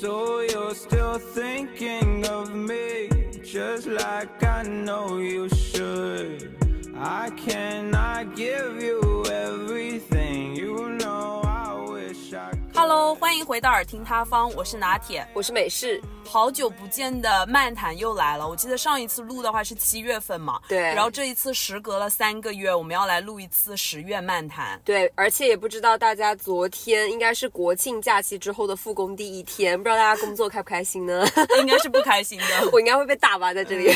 So you're still thinking of me, just like I know you should. I cannot give you Hello，欢迎回到耳听他方，我是拿铁。我是美式，好久不见的漫谈又来了。我记得上一次录的话是七月份嘛，对然后这一次时隔了三个月，我们要来录一次十月漫谈。对，而且也不知道大家昨天应该是国庆假期之后的复工第一天，不知道大家工作开不开心呢？应该是不开心的。我应该会被打吧，在这里。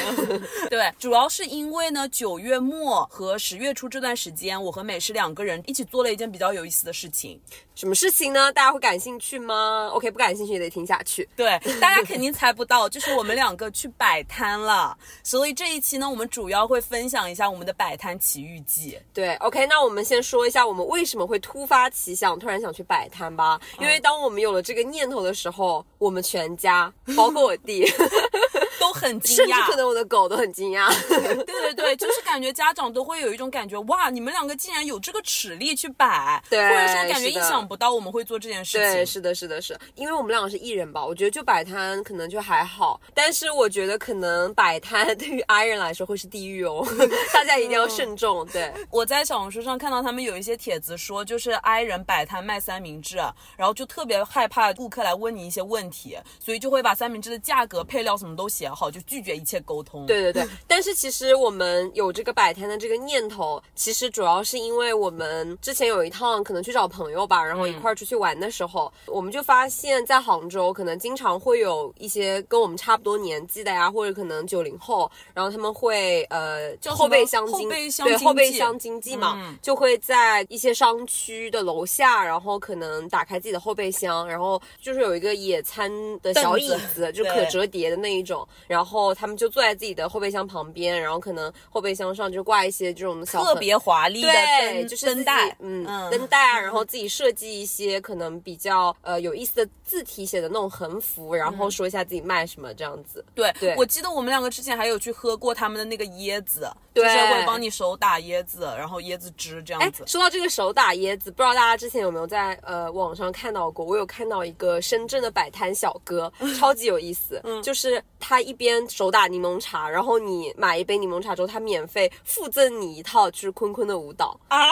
对，主要是因为呢，九月末和十月初这段时间，我和美式两个人一起做了一件比较有意思的事情。什么事情呢？大家会感兴趣吗？OK，不感兴趣也得听下去。对，大家肯定猜不到，就是我们两个去摆摊了。所以这一期呢，我们主要会分享一下我们的摆摊奇遇记。对，OK，那我们先说一下我们为什么会突发奇想，突然想去摆摊吧。因为当我们有了这个念头的时候，我们全家，包括我弟，都很惊甚至讶，可能我的狗都很惊讶。对对对，就是感觉家长都会有一种感觉，哇，你们两个竟然有这个齿力去摆，对或者说感觉意想不到我们会做这件事对，情。是的，是的，是，因为我们两个是艺人吧，我觉得就摆摊可能就还好，但是我觉得可能摆摊对于 I 人来说会是地狱哦，大家一定要慎重。对，我在小红书上看到他们有一些帖子说，就是 I 人摆摊卖三明治，然后就特别害怕顾客来问你一些问题，所以就会把三明治的价格、配料什么都写好，就拒绝一切沟通。对对对，但是其实我们有这个摆摊的这个念头，其实主要是因为我们之前有一趟可能去找朋友吧，然后一块儿出去玩的时候，我们就发现，在杭州可能经常会有一些跟我们差不多年纪的呀，或者可能九零后，然后他们会呃叫后备箱后经备箱对后备箱经济嘛，嗯。就会在一些商区的楼下，然后可能打开自己的后备箱，然后就是有一个野餐的小椅子子，就可折叠的那一种，然后他们就坐在自己的后备箱旁边，然后可能后备箱上就挂一些这种小特别华丽的就是灯带，嗯，嗯灯带啊，然后自己设计一些可能比较呃有意思的字体写的那种横幅，然后说一下自己卖什么这样子。对，对我记得我们两个之前还有去喝过他们的那个椰子，对就是会帮你手打椰子，然后椰子汁这哎样子，。说到这个手打椰子，不知道大家之前有没有在呃网上看到过？我有看到一个深圳的摆摊小哥，超级有意思。嗯就是他一边手打柠檬茶，然后你买一杯柠檬茶之后，他免费附赠你一套就是坤坤的舞蹈。啊，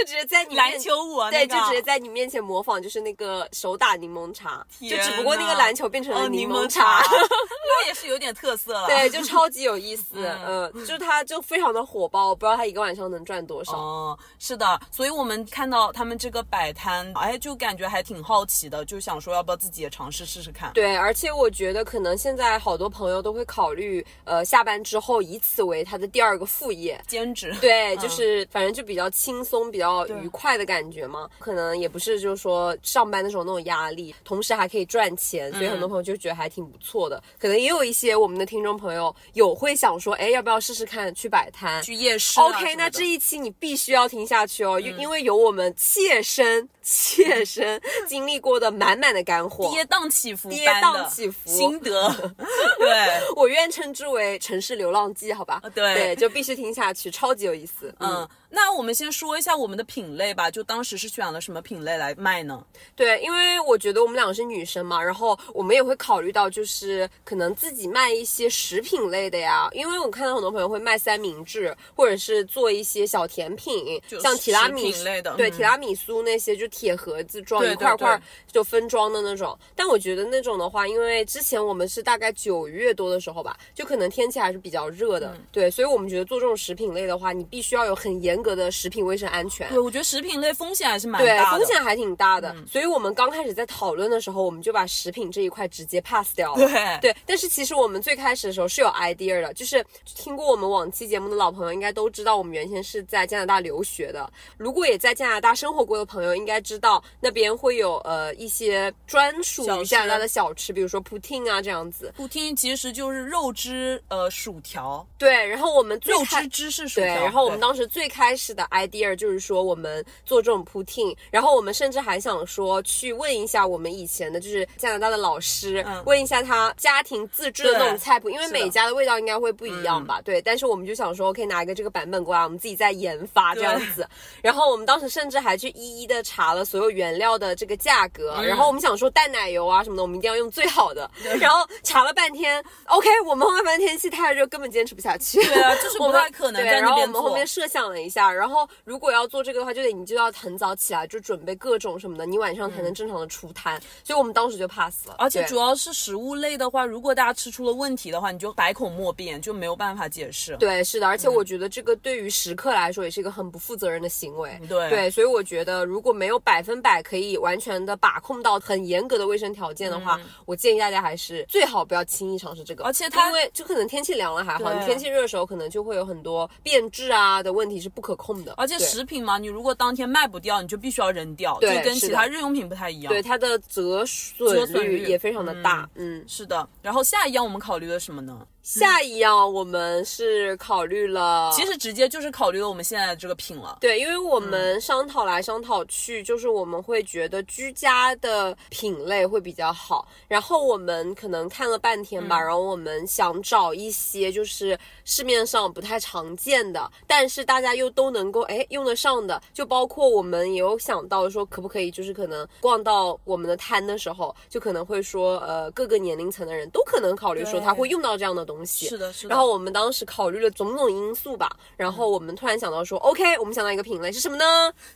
就直接在你面篮球舞啊，对，那个就直接在你面前模仿，就是那个手打柠檬茶，就只不过那个篮球变成了哦柠檬檬茶茶，，那也是有点特色了。对，就超级有意思，嗯嗯，就是它就非常的火爆，我不知道它一个晚上能赚多少。哦，是的，所以我们看到他们这个摆摊，哎，就感觉还挺好奇的，就想说要不要自己也尝试试试看。对，而且我觉得可能现在好多朋友都会考虑，呃，下班之后以此为他的第二个副业。兼职，对，嗯就是反正就比较轻松、比较愉快的感觉嘛。可能也不是就是说上班的时候那种压力，同时还可以赚钱，所以很多朋友就觉得还挺不错的。可能也有一些我们的听众朋友有会想说，哎，要不要试试看去摆摊？去夜市。OK，那这一期你必须要听下去哦，因、因为有我们切身切身经历过的满满的干货。跌宕起伏跌宕起伏心得，对。我愿称之为城市流浪记，好吧？对对，就必须听下去，超级有意思。嗯，那我们先说一下我们的品类吧，就当时是选了什么品类来卖呢？对，因为我觉得我们两个是女生嘛，然后我们也会考虑到，就是可能自己卖一些食品类的呀，因为我看到很多朋友会卖三明治，或者是做一些小甜品，就像提拉米对，嗯提拉米苏那些就铁盒子装一块块对就分装的那种。但我觉得那种的话，因为之前我们是大概九月多的时候吧，就可能天气还是比较热的，嗯对，所以我们觉得做这种食品类的话，你必须要有很严格的食品卫生安全。对，我觉得食品类风险还是蛮，大的。风险还挺大的，所以我们刚开始在讨论的时候，我们就把食品这一块直接 pass 掉了。对对，但是其实我们最开始的时候是有 idea 的，就是听过我们往期节目的老朋友应该都知道，我们原先是在加拿大留学的。如果也在加拿大生活过的朋友，应该知道那边会有呃一些专属于加拿大的小吃，比如说 poutine 啊这样子。poutine 其实就是肉汁呃薯条，对，然后我们最肉开汁芝士薯对，然后我们当时最开始的 idea 就是说我们做这种 poutine，然后我们甚至还想说去问一下我们以前的就是加拿大的老师，嗯。问一下他家庭自制的那种菜谱，因为每家的味道应该会不一样吧？对，但是我们就想说可以拿一个这个版本过来，我们自己再研发这样子。然后我们当时甚至还去一一的查了所有原料的这个价格，嗯然后我们想说淡奶油啊什么的，我们一定要用最好的。然后查了半天，OK，我们后面发现天气太热，根本坚持不下去。对啊，就是不太可能对，然后我。们后面设想了一下，然后如果要做这个的话，就得你就要很早起来，就准备各种什么的，你晚上才能正常的出摊。所以我们当时就 pass 了。而且主要是食物类的话，如果大家吃出了问题的话，你就百口莫辩，就没有办法解释。对，是的，而且嗯我觉得这个对于食客来说也是一个很不负责任的行为。对对，所以我觉得如果没有百分百可以完全的把控到很严格的卫生条件的话，我建议大家还是最好不要轻易尝试这个。嗯而且它因为就可能天气凉了还好，你天气热的时候可能就会有很多变质啊的问题是不可控的。而且食品嘛，你如果当天卖不掉，你就必须要扔掉，对就跟其他日用品不太一样。对，它的折折损损率率也非常的大。嗯，是的。然后下一样我们考虑了什么呢？下一样我们是考虑了，其实直接就是考虑了我们现在的这个品了。对，因为我们商讨来商讨去，就是我们会觉得居家的品类会比较好。然后我们可能看了半天吧，然后我们想找一些就是市面上不太常见的，但是大家又都能够哎用得上的，就包括我们也有想到说，可不可以就是可能逛到我们的摊的时候，就可能会说呃各个年龄层的人都可能考虑说他会用到这样的东西。是的，是的。然后我们当时考虑了种种因素吧，然后我们突然想到说，OK，我们想到一个品类是什么呢？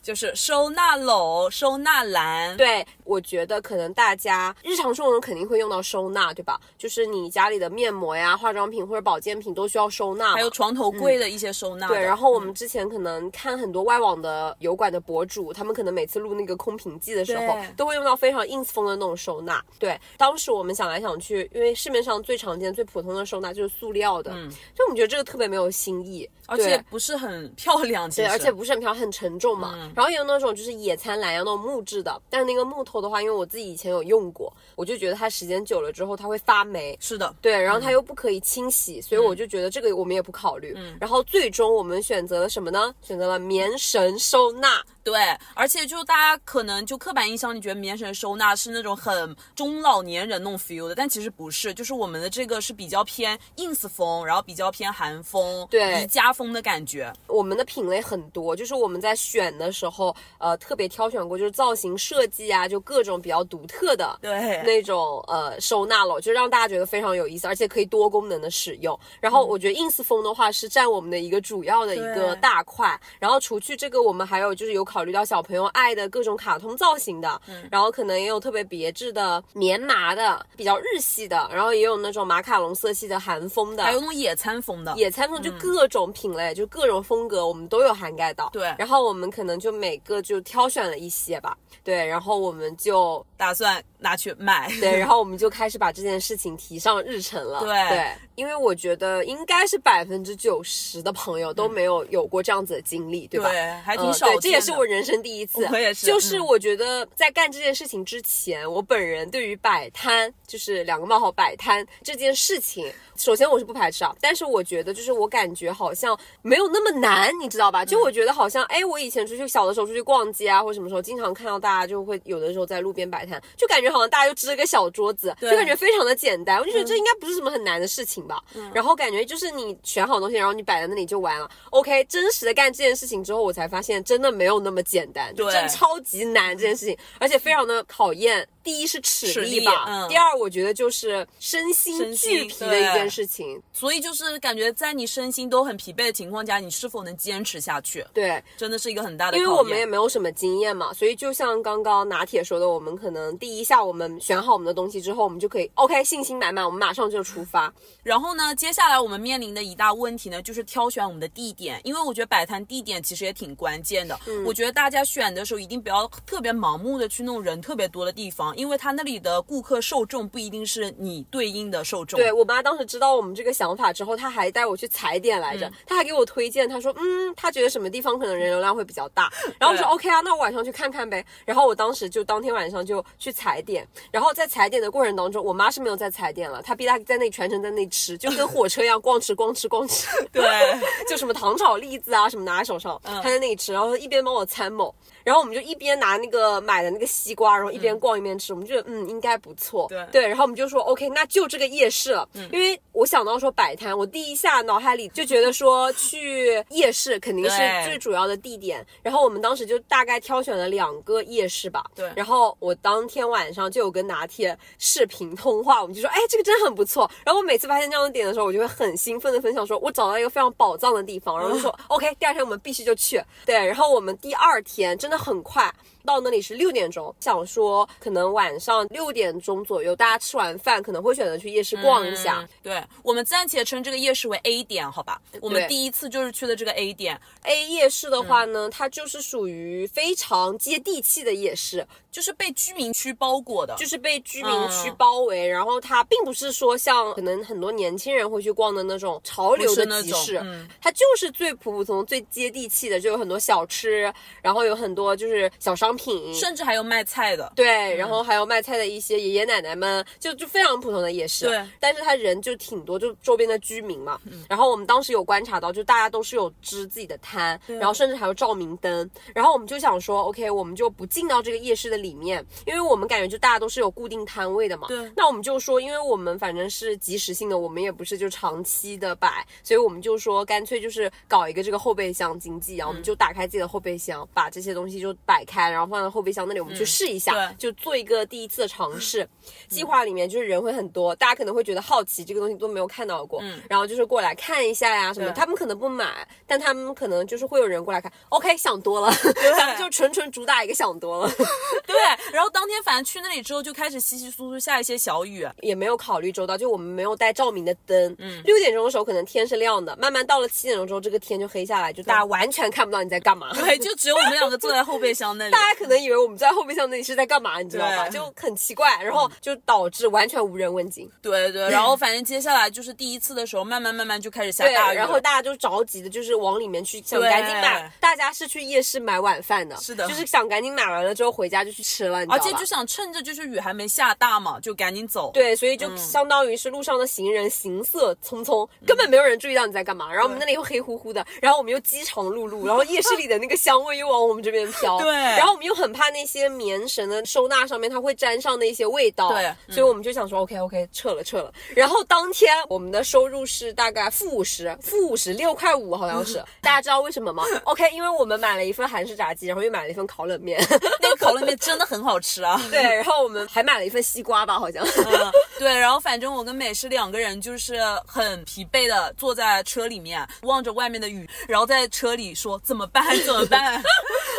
就是收纳篓、收纳篮。对，我觉得可能大家日常生活中肯定会用到收纳，对吧？就是你家里的面膜呀、化妆品或者保健品都需要收纳，还有床头柜的一些收纳的、对，然后我们之前可能看很多外网的油管的博主，他们可能每次录那个空瓶记的时候，都会用到非常 ins 风的那种收纳。对，当时我们想来想去，因为市面上最常见、最普通的收纳就是塑料的，嗯，就我们觉得这个特别没有新意，而且不是很漂亮，其对，而且不是很漂亮，很沉重嘛。嗯然后也有那种就是野餐篮呀，那种木质的，但是那个木头的话，因为我自己以前有用过，我就觉得它时间久了之后它会发霉。是的，对，然后它又不可以清洗，所以我就觉得这个我们也不考虑。然后最终我们选择了什么呢？选择了棉绳收纳。对，而且就大家可能就刻板印象，你觉得棉绳收纳是那种很中老年人那种 feel 的，但其实不是，就是我们的这个是比较偏 ins 风，然后比较偏韩风、对宜家风的感觉。我们的品类很多，就是我们在选的时候，呃，特别挑选过，就是造型设计啊，就各种比较独特的。对，那种呃收纳了，就让大家觉得非常有意思，而且可以多功能的使用。然后我觉得 ins 风的话是占我们的一个主要的一个大块。然后除去这个，我们还有就是有考虑到小朋友爱的各种卡通造型的，然后可能也有特别别致的棉麻的，比较日系的，然后也有那种马卡龙色系的韩风的，还有那种野餐风的。野餐风就各种品类，就各种风格，我们都有涵盖到。对然后我们可能就每个就挑选了一些吧。对，然后我们就打算拿去卖。对，然后我们就开始把这件事情提上日程了。对对，因为我觉得应该是百分之九十的朋友都没有有过这样子的经历，对吧？对还挺嗯少对这也是我人生第一次。我也是就是嗯我觉得在干这件事情之前，我本人对于摆摊，就是两个冒号摆摊这件事情，首先我是不排斥啊，但是我觉得就是我感觉好像没有那么难，你知道吧？嗯就我觉得好像，哎，我以前出去小的时候出去逛街啊，或者什么时候，经常看到大家就会有的时候在路边摆摊，就感觉好像大家就支了个小桌子，就感觉非常的简单。我就觉得这应该不是什么很难的事情吧。然后感觉就是你选好东西，然后你摆在那里就完了。OK，真实的干这件事情之后，我才发现真的没有那么简单，就对真超级难这件事情，而且非常的考验。第一是齿齿力力吧，嗯第二我觉得就是身心俱疲的一件事情。所以就是感觉在你身心都很疲惫的情况下，你是否能坚持下去，对，真的是一个很大的。因为我们也没有什么经验嘛，所以就像刚刚拿铁说的，我们可能第一下我们选好我们的东西之后，我们就可以 OK 信心满满，我们马上就出发。然后呢，接下来我们面临的一大问题呢，就是挑选我们的地点，因为我觉得摆摊地点其实也挺关键的。我觉得大家选的时候一定不要特别盲目的去那种人特别多的地方，方，因为他那里的顾客受众不一定是你对应的受众。对我妈当时知道我们这个想法之后，她还带我去踩点来着，她还给我推荐，她说，嗯，她觉得什么地方可能人流量会比较大，然后我说 OK 啊，那我晚上去看看呗。然后我当时就当天晚上就去踩点，然后在踩点的过程当中，我妈是没有在踩点了，她逼她在那里全程在那里吃，就跟火车一样光吃光吃光吃。对 就什么糖炒栗子啊，什么拿在手上，她在那里吃，然后一边帮我参谋，然后我们就一边拿那个买的那个西瓜，然后一边逛一边吃，我们觉得嗯应该不错，对。对然后我们就说 OK，那就这个夜市了，嗯。因为我想到说摆摊，我第一下脑海里就觉得说去夜市肯定是最主要的地点，然后我们当时就大概挑选了两个夜市吧，对。然后我当天晚上就有跟拿铁视频通话，我们就说，哎，这个真的很不错。然后我每次发现这样的点的时候，我就会很兴奋的分享说，我找到一个非常宝藏的地方，然后就说、OK，第二天我们必须就去。对，然后我们第二天真的很快。到那里是六点钟，想说可能晚上六点钟左右，大家吃完饭可能会选择去夜市逛一下。嗯对，我们暂且称这个夜市为 A 点，好吧？我们第一次就是去的这个 A 点，A 夜市的嗯话呢，它就是属于非常接地气的夜市，就是被居民区包裹的，就是被居民区嗯包围，然后它并不是说像可能很多年轻人会去逛的那种潮流的集市，嗯。它就是最普普通通、最接地气的，就有很多小吃，然后有很多就是小商品，甚至还有卖菜的。对，然后还有卖菜的一些爷爷奶奶们，就就非常普通的夜市。对，但是他人就挺多，就周边的居民嘛。然后我们当时有观察到，就大家都是有支自己的摊，然后甚至还有照明灯。然后我们就想说，OK，我们就不进到这个夜市的里面，因为我们感觉就大家都是有固定摊位的嘛。对那我们就说，因为我们反正是及时性的，我们也不是就长期的摆，所以我们就说干脆就是搞一个这个后备箱经济啊，我们就打开自己的后备箱，把这些东西就摆开，然后放在后备箱那里，我们去试一下，对就做一个第一次的尝试。计划里面就是人会很多，大家可能会觉得好奇，这个东西都没有看到过，然后就是过来看一下呀什么。他们可能不买，但他们可能就是会有人过来看。OK，想多了，咱们就纯纯主打一个想多了。对，然后当天反正去那里之后就开始稀稀疏疏下一些小雨，也没有考虑周到，就我们没有带照明的灯。嗯，六点钟的时候可能天是亮的，慢慢到了七点钟之后，这个天就黑下来，就大家完全看不到你在干嘛。对，就只有我们两个坐在后备箱那里。大家可能以为我们在后备箱那里是在干嘛，你知道吧？就很奇怪，然后就导致完全无人问津。对对，然后反正接下来就是第一次的时候，慢慢慢慢就开始下，大雨，然后大家就着急的，就是往里面去想赶紧买。大家是去夜市买晚饭的，是的就是想赶紧买完了之后回家就去吃了，你知道吧？而且就想趁着就是雨还没下大嘛，就赶紧走。对，所以就相当于是路上的行人行色匆匆，根本没有人注意到你在干嘛。然后我们那里又黑乎乎的，然后我们又饥肠辘辘，然后夜市里的那个香味又往我们这边飘。对然后我们又很怕那些棉绳的收纳上面它会沾上那些味道。对嗯所以我们就想说 OK OK 撤了撤了。然后当天我们的收入是大概负五十，负五十六块五好像是。大家知道为什么吗？OK，因为我们买了一份韩式炸鸡，然后又买了一份烤冷面。那个烤冷面真的很好吃啊。对，然后我们还买了一份西瓜吧，好像。嗯，对，然后反正我跟美诗两个人就是很疲惫的坐在车里面，望着外面的雨，然后在车里说怎么办怎么办？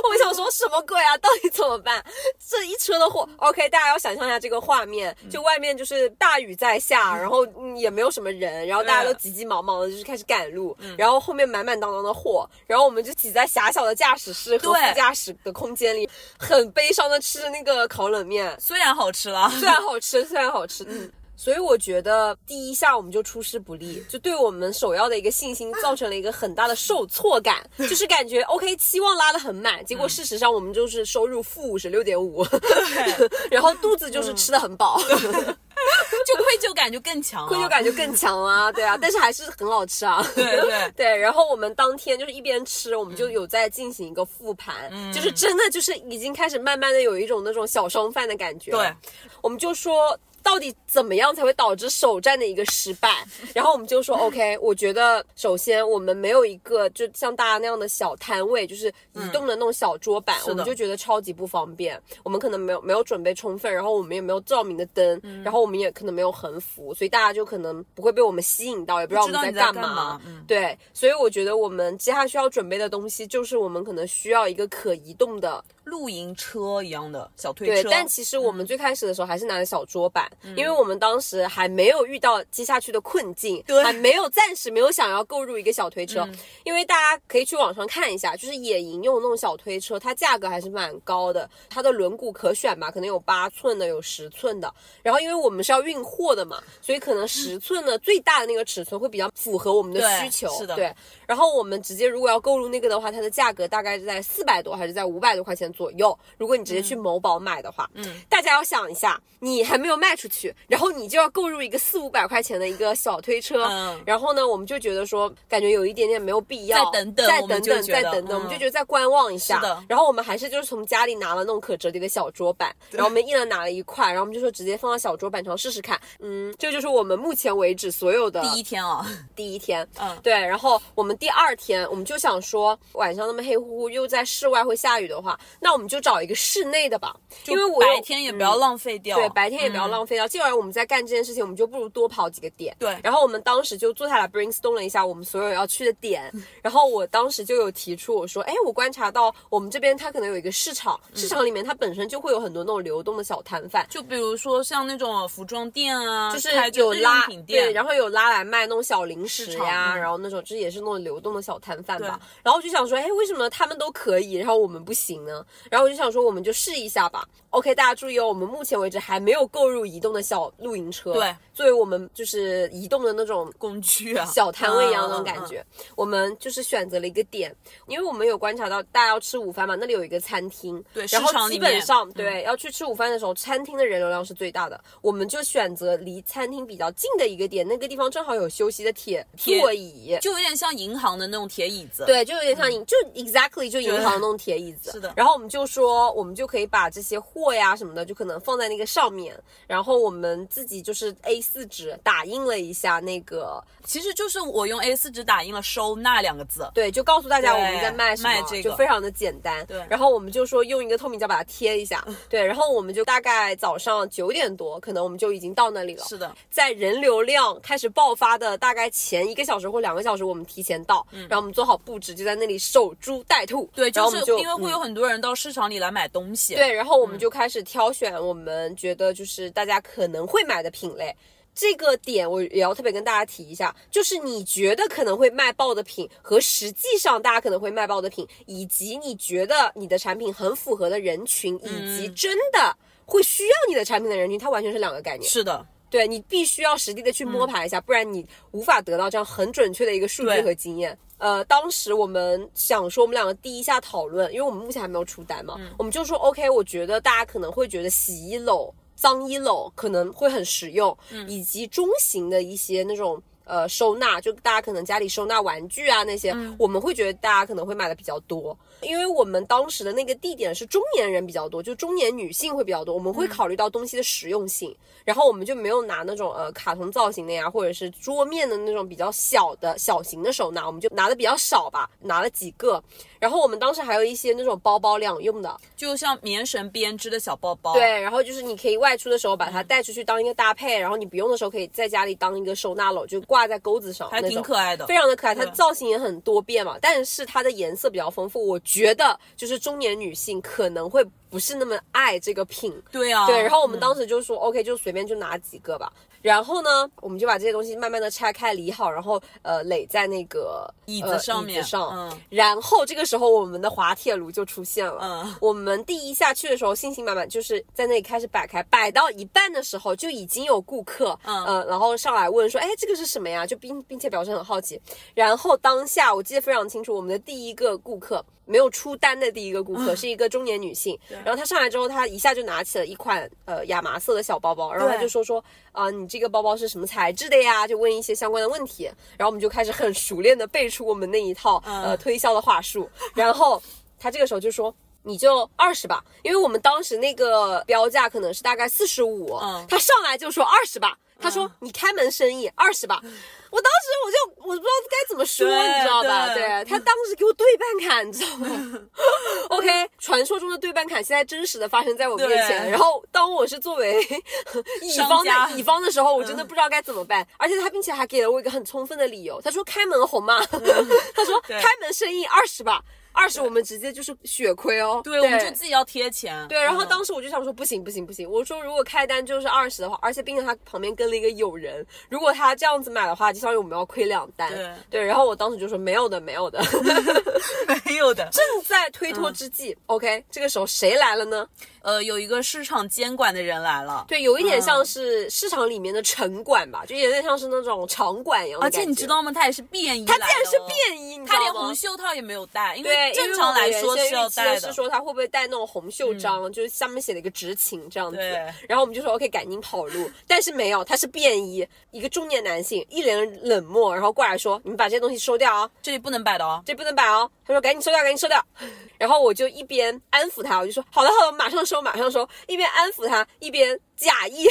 我想说什么鬼啊？到底怎么办？这一车的货，OK，大家要想象一下这个画面，就外面就是大雨在下，然后、嗯、也没有什么人，然后大家都急急忙忙的，就是开始赶路，然后后面满满当当的货，然后我们就挤在狭小的驾驶室和副驾驶的空间里，很悲伤的吃着那个烤冷面，虽然好吃了，虽然好吃，虽然好吃，嗯。所以我觉得第一下我们就出师不利，就对我们首要的一个信心造成了一个很大的受挫感，就是感觉 OK 期望拉得很满，结果事实上我们就是收入负五十六点五，然后肚子就是吃的很饱，就愧疚感就更强、啊，愧疚感就更强啊，对啊，但是还是很好吃啊，对对。对。然后我们当天就是一边吃，我们就有在进行一个复盘，就是真的就是已经开始慢慢的有一种那种小商贩的感觉，对，我们就说。到底怎么样才会导致首战的一个失败？然后我们就说，OK，我觉得首先我们没有一个就像大家那样的小摊位，就是移动的那种小桌板，我们就觉得超级不方便。我们可能没有没有准备充分，然后我们也没有照明的灯，然后我们也可能没有横幅，所以大家就可能不会被我们吸引到，也不知道我们在干干嘛嗯。对，所以我觉得我们接下来需要准备的东西，就是我们可能需要一个可移动的露营车一样的小推车。对，车，但其实我们最开始的时候还是拿的小桌板，因为我们当时还没有遇到接下去的困境，对还没有暂时没有想要购入一个小推车，因为大家可以去网上看一下，就是野营用那种小推车，它价格还是蛮高的，它的轮毂可选吧，可能有八寸的，有十寸的。然后因为我们是要运货的嘛，所以可能十寸的最大的那个尺寸会比较符合我们的需求，是的对。然后我们直接如果要购入那个的话，它的价格大概是在四百多还是在五百多块钱左右。如果你直接去某宝买的话，嗯，大家要想一下，你还没有卖出去，然后你就要购入一个四五百块钱的一个小推车，嗯。然后呢，我们就觉得说，感觉有一点点没有必要，再等等再等等，再等等，我们嗯就觉得再观望一下。然后我们还是就是从家里拿了那种可折叠的小桌板，然后我们一人拿了一块，然后我们就说直接放到小桌板上试试看。嗯，这就是我们目前为止所有的第一天啊，第一天，嗯。对，然后我们第二天我们就想说，晚上那么黑乎乎，又在室外会下雨的话，那我们就找一个室内的吧，因为我白天也不要浪费掉，对，白天也不要嗯浪费掉。既然我们在干这件事情，我们就不如多跑几个点。对然后我们当时就坐下来 brainstorm 了一下我们所有要去的点，然后我当时就有提出我说，哎，我观察到我们这边它可能有一个市场，市场里面它本身就会有很多那种流动的小摊贩。就比如说像那种服装店啊，就是开着日有拉用品店，对，然后有拉来卖那种小零食呀，嗯然后那种就是也是那种流动的小摊贩吧。然后我就想说，哎，为什么他们都可以，然后我们不行呢？然后我就想说，我们就试一下吧。OK，大家注意哦，我们目前为止还没有购入移动的小露营车，对，作为我们就是移动的那种工具啊，小摊位一样那种感觉。我们就是选择了一个点，因为我们有观察到大家要吃午饭嘛，那里有一个餐厅，对然后基本上嗯对要去吃午饭的时候，餐厅的人流量是最大的。我们就选择离餐厅比较近的一个点，那个地方正好有休息的铁铁座椅。就有点像银行的那种铁椅子，，对，就有点像银，就 exactly 就银行那种铁椅子。是的。然后我们就说，我们就可以把这些货呀什么的，就可能放在那个上面。然后我们自己就是 A 四纸打印了一下那个其实就是我用 A 四纸打印了“收纳”两个字，对，就告诉大家我们在卖什么，卖这个。就非常的简单。对。然后我们就说用一个透明胶把它贴一下，对，然后我们就大概早上九点多，可能我们就已经到那里了。是的，在人流量开始爆发的大概前一个小时或两个小时，我们提前到，然后我们做好布置，就在那里守株待兔。嗯对，就就是因为会有嗯很多人到市场里来买东西，对，然后我们就开始挑选我们觉得就是大家可能会买的品类。这个点我也要特别跟大家提一下，就是你觉得可能会卖爆的品和实际上大家可能会卖爆的品，以及你觉得你的产品很符合的人群，以及嗯真的会需要你的产品的人群，它完全是两个概念。是的，对你必须要实地的去摸排一下，不然你无法得到这样很准确的一个数据和经验。呃，当时我们想说，我们两个第一下讨论，因为我们目前还没有出单嘛，我们就说 OK，我觉得大家可能会觉得洗衣篓、脏衣篓可能会很实用，以及中型的一些那种。呃，收纳就大家可能家里收纳玩具啊那些，我们会觉得大家可能会买的比较多，因为我们当时的那个地点是中年人比较多，就中年女性会比较多，我们会考虑到东西的实用性，然后我们就没有拿那种呃卡通造型的呀，或者是桌面的那种比较小的小型的手拿，我们就拿的比较少吧，拿了几个。然后我们当时还有一些那种包包两用的，就像棉绳编织的小包包，对，然后就是你可以外出的时候把它带出去当一个搭配，然后你不用的时候可以在家里当一个收纳篓，就挂在钩子上，还挺可爱的，非常的可爱，它对造型也很多变嘛，但是它的颜色比较丰富，我觉得就是中年女性可能会不是那么爱这个品，对啊，对，然后我们嗯当时就说、OK，就随便就拿几个吧。然后呢，我们就把这些东西慢慢的拆开理好，然后呃垒在那个椅呃子上面，椅子上。嗯然后这个时候我们的滑铁卢就出现了。嗯，我们第一下去的时候信心满满，就是在那里开始摆开，摆到一半的时候就已经有顾客，嗯呃，然后上来问说，哎，这个是什么呀？就并并且表示很好奇。然后当下我记得非常清楚，我们的第一个顾客没有出单的第一个顾客、是一个中年女性，然后她上来之后，她一下就拿起了一款呃亚麻色的小包包，然后她就说说啊、你这个包包是什么材质的呀？就问一些相关的问题，然后我们就开始很熟练的背出我们那一套、呃推销的话术，然后她这个时候就说。你就二十吧，因为我们当时那个标价可能是大概四十五，嗯他上来就说二十吧，他说、你开门生意二十吧。我当时我就我不知道该怎么说，你知道吧？对对他当时给我对半砍，你知道吗？OK，传说中的对半砍现在真实的发生在我面前。然后当我是作为 乙方的乙方的时候，我真的不知道该怎么办。而且他并且还给了我一个很充分的理由，他说开门红嘛，他说开门生意二十吧，二十我们直接就是血亏哦。对，我们就自己要贴钱。对，然后嗯当时我就想说，不行不行不行，我说如果开单就是二十的话，而且并且他旁边跟了一个友人，如果他这样子买的话，就相当于我们要亏两单。对然后我当时就说没有的没有的，没有的。正在推脱之际、o k 这个时候谁来了呢？呃，有一个市场监管的人来了。对，有一点像嗯是市场里面的城管吧，就有点像是那种场馆一样的而。且你知道吗？他也是便衣他竟然是便衣，他连？红袖套也没有戴，因对，正常来说是要戴的。是说他会不会带那种红袖章，就是下面写了一个执勤这样子。然后我们就说 OK，赶紧跑路，但是没有，他是便衣，一个中年男性，一脸冷漠，然后过来说：“你们把这些东西收掉啊，这里不能摆的哦。这不能摆哦。”他说：“赶紧收掉，赶紧收掉。”然后我就一边安抚他，我就说：“好的，好的，马上收，马上收。”一边安抚他，一边假意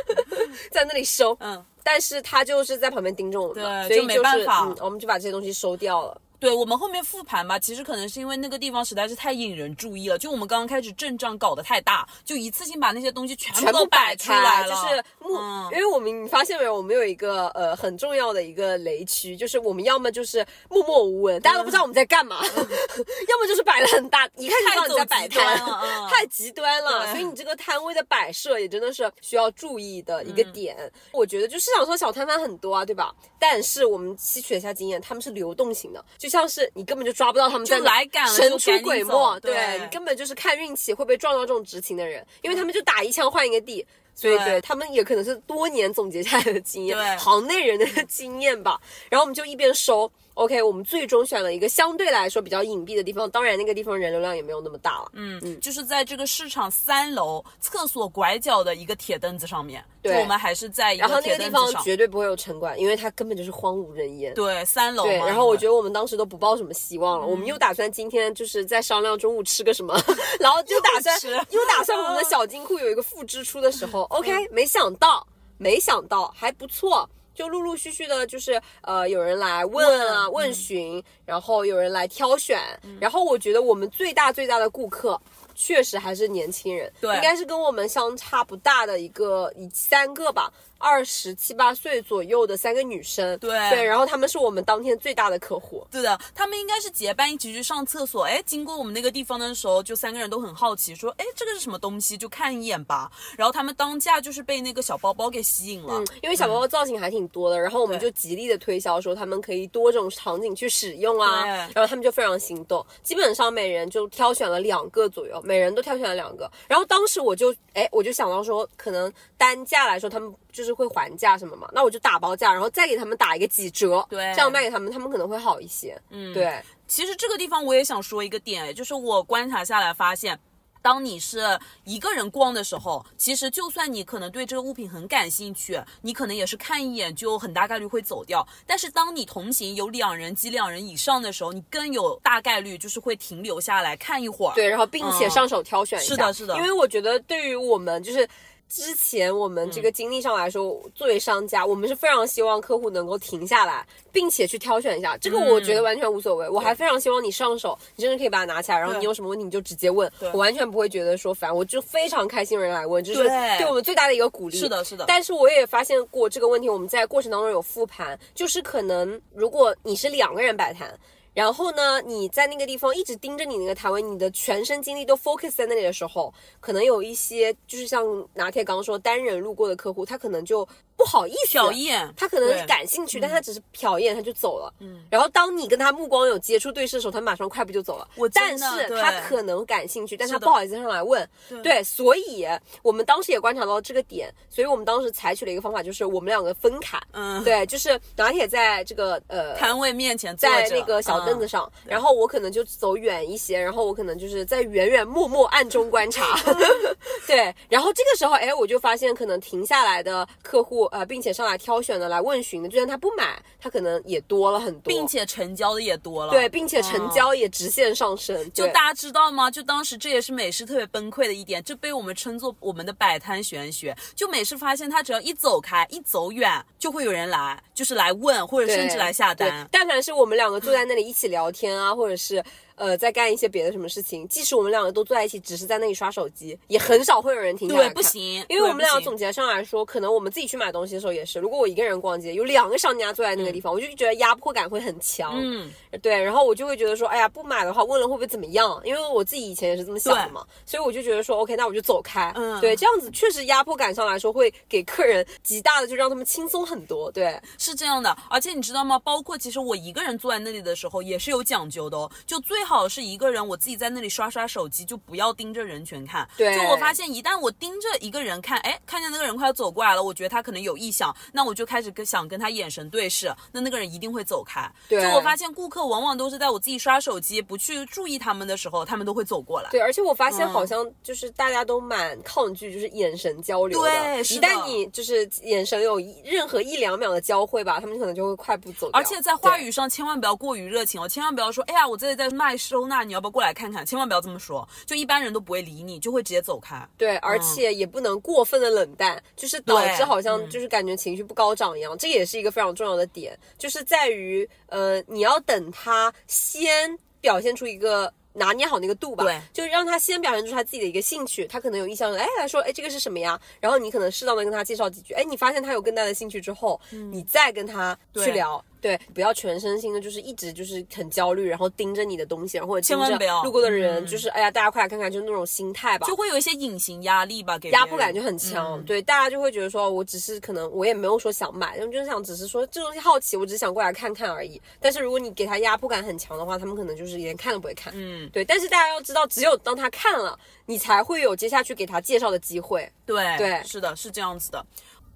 在那里收。嗯，但是他就是在旁边盯着我们所以是办法嗯，我们就把这些东西收掉了。对我们后面复盘吧，其实可能是因为那个地方实在是太引人注意了，就我们刚刚开始阵仗搞得太大，就一次性把那些东西全全部都摆出来了，就是目，嗯因为我们你发现没有，我们有一个呃很重要的一个雷区，就是我们要么就是默默无闻，大家都不知道我们在干嘛，要么就是摆了很大，一看就知道你在摆摊 太极端了嗯，太极端了，所以你这个摊位的摆设也真的是需要注意的一个嗯点。我觉得就市场上小摊贩很多啊，对吧？但是我们吸取了一下经验，他们是流动型的，就像是你根本就抓不到他们在来赶神出鬼没，走对你根本就是看运气会不会撞到这种执勤的人，因为他们就打一枪换一个地。所以对对他们也可能是多年总结下来的经验，对行内人的经验吧。然后我们就一边收，OK，我们最终选了一个相对来说比较隐蔽的地方，当然那个地方人流量也没有那么大了。嗯，就是在这个市场三楼厕所拐角的一个铁凳子上面，就对我们还是在一然后那个地方绝对不会有城管，因为它根本就是荒无人烟。对，三楼然后我觉得得我们当时都不抱什么希望了，我们又打算今天就是在商量中午吃个什么，然后就打算又打算我们的 小金库有一个负支出的时候，OK，没想到，没想到还不错。就陆陆续续的，就是呃，有人来问啊、问询，然后有人来挑选，然后我觉得我们最大最大的顾客，确实还是年轻人，对应该是跟我们相差不大的一个一三个吧，二十七八岁左右的三个女生，对对，然后他们是我们当天最大的客户，对的，他们应该是结伴一起去上厕所。哎，经过我们那个地方的时候，就三个人都很好奇，说：“哎，这个是什么东西？就看一眼吧。”然后他们当下就是被那个小包包给吸引了。嗯，因为小包包造型还挺多的，然后我们就极力的推销说他们可以多种场景去使用啊，然后他们就非常心动，基本上每人就挑选了两个左右，每人都挑选了两个，然后当时我就哎我就想到说，可能单价来说他们就是会还价什么嘛，那我就打包价，然后再给他们打一个几折，对这样卖给他们，他们可能会好一些，嗯，对，其实这个地方我也想说一个点，哎，就是我观察下来发现。当你是一个人逛的时候，其实就算你可能对这个物品很感兴趣，你可能也是看一眼就很大概率会走掉。但是当你同行有两人及两人以上的时候，你更有大概率就是会停留下来看一会儿。对，然后并且嗯上手挑选一下，是的是的因为我觉得对于我们就是。之前我们这个经历上来说，作为商家，我们是非常希望客户能够停下来，并且去挑选一下。这个我觉得完全无所谓，我还非常希望你上手，你真的可以把它拿起来，然后你有什么问题你就直接问，我完全不会觉得说烦，我就非常开心有人来问，就是对对我们最大的一个鼓励。是的是的但是我也发现过这个问题，我们在过程当中有复盘，就是可能如果你是两个人摆摊。然后呢，你在那个地方一直盯着你那个摊位，你的全身精力都 focus 在那里的时候，可能有一些就是像拿铁刚刚说单人路过的客户，他可能就不好意思瞟一眼。他可能感兴趣，但他只是瞟一眼他就走了。嗯，然后当你跟他目光有接触对视的时候，他马上快步就走了。我但是他可能感兴趣，但他不好意思上来问。对，所以我们当时也观察到这个点，所以我们当时采取了一个方法，就是我们两个分开。嗯。对，就是拿铁在这个呃摊位面前在那个小凳子上，然后我可能就走远一些，然后我可能就是在远远默默暗中观察，对，然后这个时候，哎，我就发现可能停下来的客户，呃，并且上来挑选的来问询的，就算他不买，他可能也多了很多，并且成交的也多了。对，并且成交也直线上升。对就大家知道吗？就当时这也是美式特别崩溃的一点，这被我们称作我们的摆摊玄学。就美式发现，他只要一走开、一走远，就会有人来，就是来问或者甚至来下单。但凡是我们两个坐在那里一起聊天啊，或者是呃在干一些别的什么事情，即使我们两个都坐在一起，只是在那里刷手机，也很少会有人停下来对，不。行，因为我们两个对不行总结上来说，可能我们自己去买东西的时候也是，如果我一个人逛街，有两个商家坐在那个地方，我就觉得压迫感会很强。嗯，对，然后我就会觉得说，哎呀，不买的话，问了会不会怎么样？因为我自己以前也是这么想的嘛，所以我就觉得说，OK，那我就走开。嗯对，这样子确实压迫感上来说，会给客人极大的就让他们轻松很多。对，是这样的，而且你知道吗？包括其实我一个人坐在那里的时候也是有讲究的哦，就最好是一个人，我自己在那里刷刷手机，就不要盯着人群看。对就我发现一旦我盯着一个人看，哎，看见那个人快要走过来了，我觉得他可能有意向，那我就开始跟想跟他眼神对视，那那个人一定会走开。对就我发现顾客往往都是在我自己刷手机不去注意他们的时候，他们都会走过来。对，而且我发现嗯好像就是大家都蛮抗拒，就是眼神交流对是的旦你就是眼神有一任何一两秒的交汇吧，他们可能就会快步走。而且在话语上千万不要过于热情哦，千万不要说，哎呀，我这里在卖收纳，你要不要过来看看？千万不要这么说，就一般人都不会理你，就会直接走开。对，而且也不能过分的冷淡，就是导致好像嗯就是感觉情绪不高涨一样。这也是一个非常重要的点，就是在于呃，你要等他先表现出一个。拿捏好那个度吧，对就是让他先表现出他自己的一个兴趣，他可能有意向，哎，他说，哎，这个是什么呀？然后你可能适当的跟他介绍几句，哎，你发现他有更大的兴趣之后，你再跟他去聊，对，不要全身心的，就是一直就是很焦虑，然后盯着你的东西，然后或者千万不要路过的人，嗯就是哎呀，大家快来看看，就是那种心态吧，就会有一些隐形压力吧，给人压迫感就很强，嗯对，大家就会觉得说，我只是可能我也没有说想买，他们就是想只是说这东西好奇，我只是想过来看看而已。但是如果你给他压迫感很强的话，他们可能就是连看都不会看。嗯，对，但是大家要知道，只有当他看了，你才会有接下去给他介绍的机会。对对是的，是这样子的。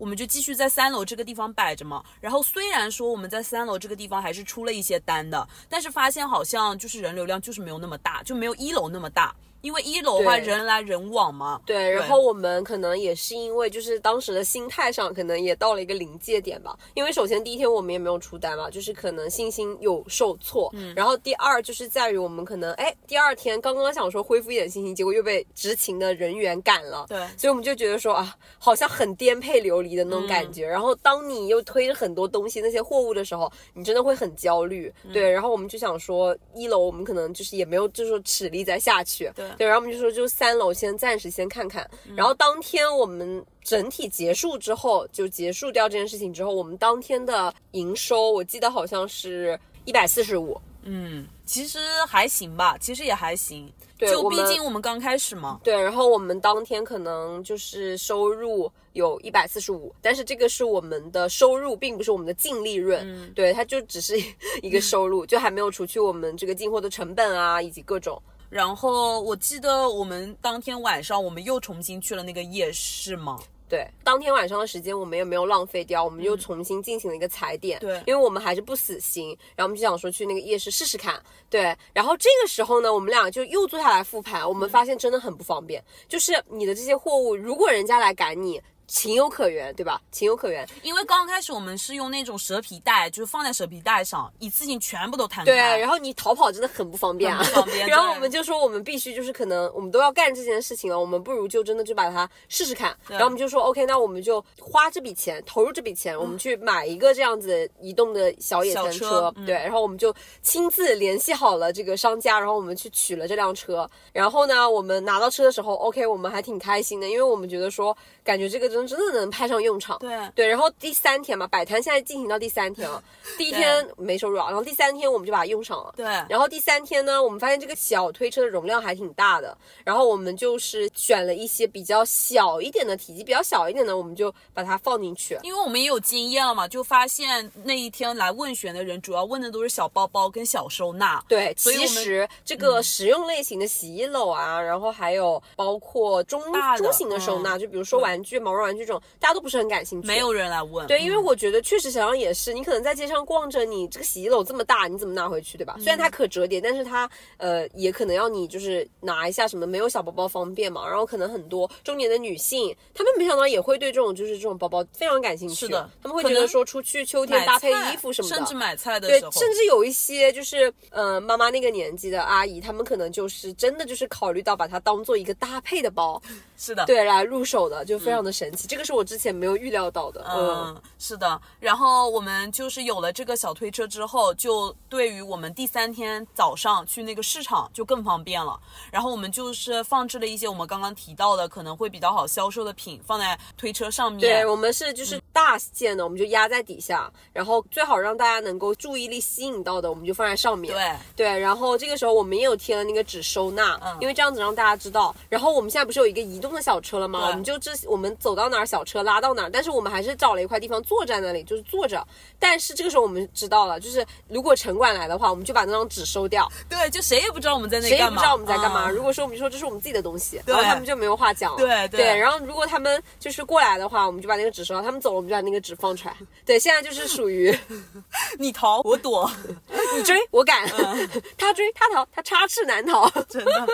我们就继续在三楼这个地方摆着嘛。然后虽然说我们在三楼这个地方还是出了一些单的，但是发现好像就是人流量就是没有那么大，就没有一楼那么大。因为一楼的话人来人往嘛。对，然后我们可能也是因为就是当时的心态上，可能也到了一个临界点吧。因为首先第一天我们也没有出单嘛，就是可能信心有受挫。嗯，然后第二就是在于我们可能哎，第二天刚刚想说恢复一点信心，结果又被执勤的人员赶了。对所以我们就觉得说啊，好像很颠沛流离的那种感觉。然后当你又推着很多东西那些货物的时候，你真的会很焦虑。对，然后我们就想说，一楼我们可能就是也没有就是说齿力再下去。对对，然后我们就说就三楼先暂时先看看。然后当天我们整体结束之后，就结束掉这件事情之后，我们当天的营收我记得好像是一百四十五。嗯，其实还行吧，其实也还行。就毕竟我们刚开始嘛。对，然后我们当天可能就是收入有一百四十五，但是这个是我们的收入，并不是我们的净利润。嗯对，它就只是一个收入，就还没有除去我们这个进货的成本啊，以及各种。然后我记得我们当天晚上我们又重新去了那个夜市嘛。对，当天晚上的时间我们也没有浪费掉，我们又重新进行了一个踩点。对因为我们还是不死心，然后我们就想说去那个夜市试试看。对，然后这个时候呢，我们俩就又坐下来复盘，我们发现真的很不方便，就是你的这些货物，如果人家来赶你。情有可原，对吧？情有可原。因为刚开始我们是用那种蛇皮袋，就是放在蛇皮袋上，一次性全部都摊开。对，然后你逃跑真的很不方便啊，不方便 然后我们就说，我们必须就是可能我们都要干这件事情了，我们不如就真的就把它试试看。然后我们就说，OK，那我们就花这笔钱，投入这笔钱，我们去买一个这样子移动的小野餐小车嗯对，然后我们就亲自联系好了这个商家，然后我们去取了这辆车。然后呢，我们拿到车的时候，OK，我们还挺开心的，因为我们觉得说，感觉这个真真的能派上用场。对对，然后第三天嘛，摆摊现在进行到第三天了，第一天没收入啊，然后第三天我们就把它用上了。对然后第三天呢，我们发现这个小推车的容量还挺大的，然后我们就是选了一些比较小一点的体积比较小一点的，我们就把它放进去。因为我们也有经验了嘛，就发现那一天来问询的人，主要问的都是小包包跟小收纳。对，所以其实这个实用类型的洗衣篓啊，然后还有包括中大中型的收纳，就比如说玩具、毛绒玩玩具这种，大家都不是很感兴趣。没有人来问。对，因为嗯我觉得确实想想也是，你可能在街上逛着，你这个洗衣篓这么大，你怎么拿回去，对吧？虽然它可折叠，但是它呃也可能要你就是拿一下什么，没有小包包方便嘛。然后可能很多中年的女性，她们没想到也会对这种就是这种包包非常感兴趣。是的她们会觉得说出去秋天搭配衣服什么的，甚至买菜的对时候，，甚至有一些就是呃妈妈那个年纪的阿姨，她们可能就是真的就是考虑到把它当做一个搭配的包，是的，对来入手的，就非常的神奇。这个是我之前没有预料到的。嗯，嗯，是的。然后我们就是有了这个小推车之后，就对于我们第三天早上去那个市场就更方便了。然后我们就是放置了一些我们刚刚提到的可能会比较好销售的品放在推车上面。对我们是就是大件的，我们就压在底下，然后最好让大家能够注意力吸引到的，我们就放在上面。对对，然后这个时候我们也有贴了那个纸收纳，嗯因为这样子让大家知道。然后我们现在不是有一个移动的小车了吗？我们就这我们走到哪儿小车拉到哪儿，但是我们还是找了一块地方坐在那里，就是坐着。但是这个时候我们知道了，就是如果城管来的话，我们就把那张纸收掉，对，就谁也不知道我们在那谁也干嘛，不知道我们在干嘛。嗯如果说我们就说这是我们自己的东西，然后他们就没有话讲了。对对对，然后如果他们就是过来的话，我们就把那个纸收掉；他们走了，我们就把那个纸放出来。对，现在就是属于 你逃我躲，你追我赶，他追他逃，他插翅难逃。嗯真的。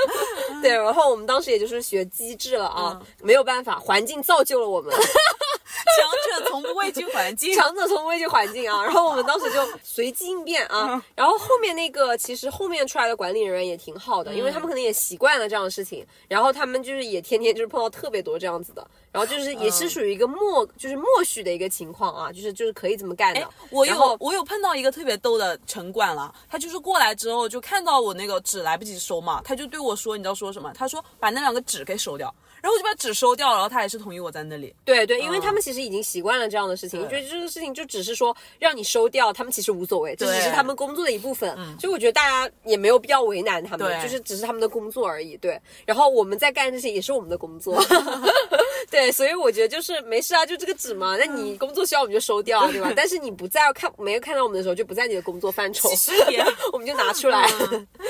对，然后我们当时也就是学机智了啊，嗯没有办法，环境造就了我们。强者从不畏惧环境。强者从不畏惧环境啊，然后我们当时就随机应变嗯啊，然后后面那个其实后面出来的管理人员也挺好的，因为他们可能也习惯了这样的事情，然后他们就是也天天就是碰到特别多这样子的，然后就是也是属于一个默就是默许的一个情况啊，就是就是可以这么干的哎。，我有我有碰到一个特别逗的城管了，他就是过来之后就看到我那个纸来不及收嘛，他就对我说，你知道说什么？他说把那两个纸给收掉，然后我就把纸收掉了，然后他还是同意我在那里。对对，因为他们其实已经习惯了这样的事情，我觉得这个事情就只是说让你收掉，他们其实无所谓，这只是他们工作的一部分。所以我觉得大家也没有必要为难他们，就是只是他们的工作而已。对，然后我们在干这些也是我们的工作。对，所以我觉得就是没事啊，就这个纸嘛，那你工作需要我们就收掉啊，对吧？但是你不在看没有看到我们的时候，就不在你的工作范畴。也我们就拿出来。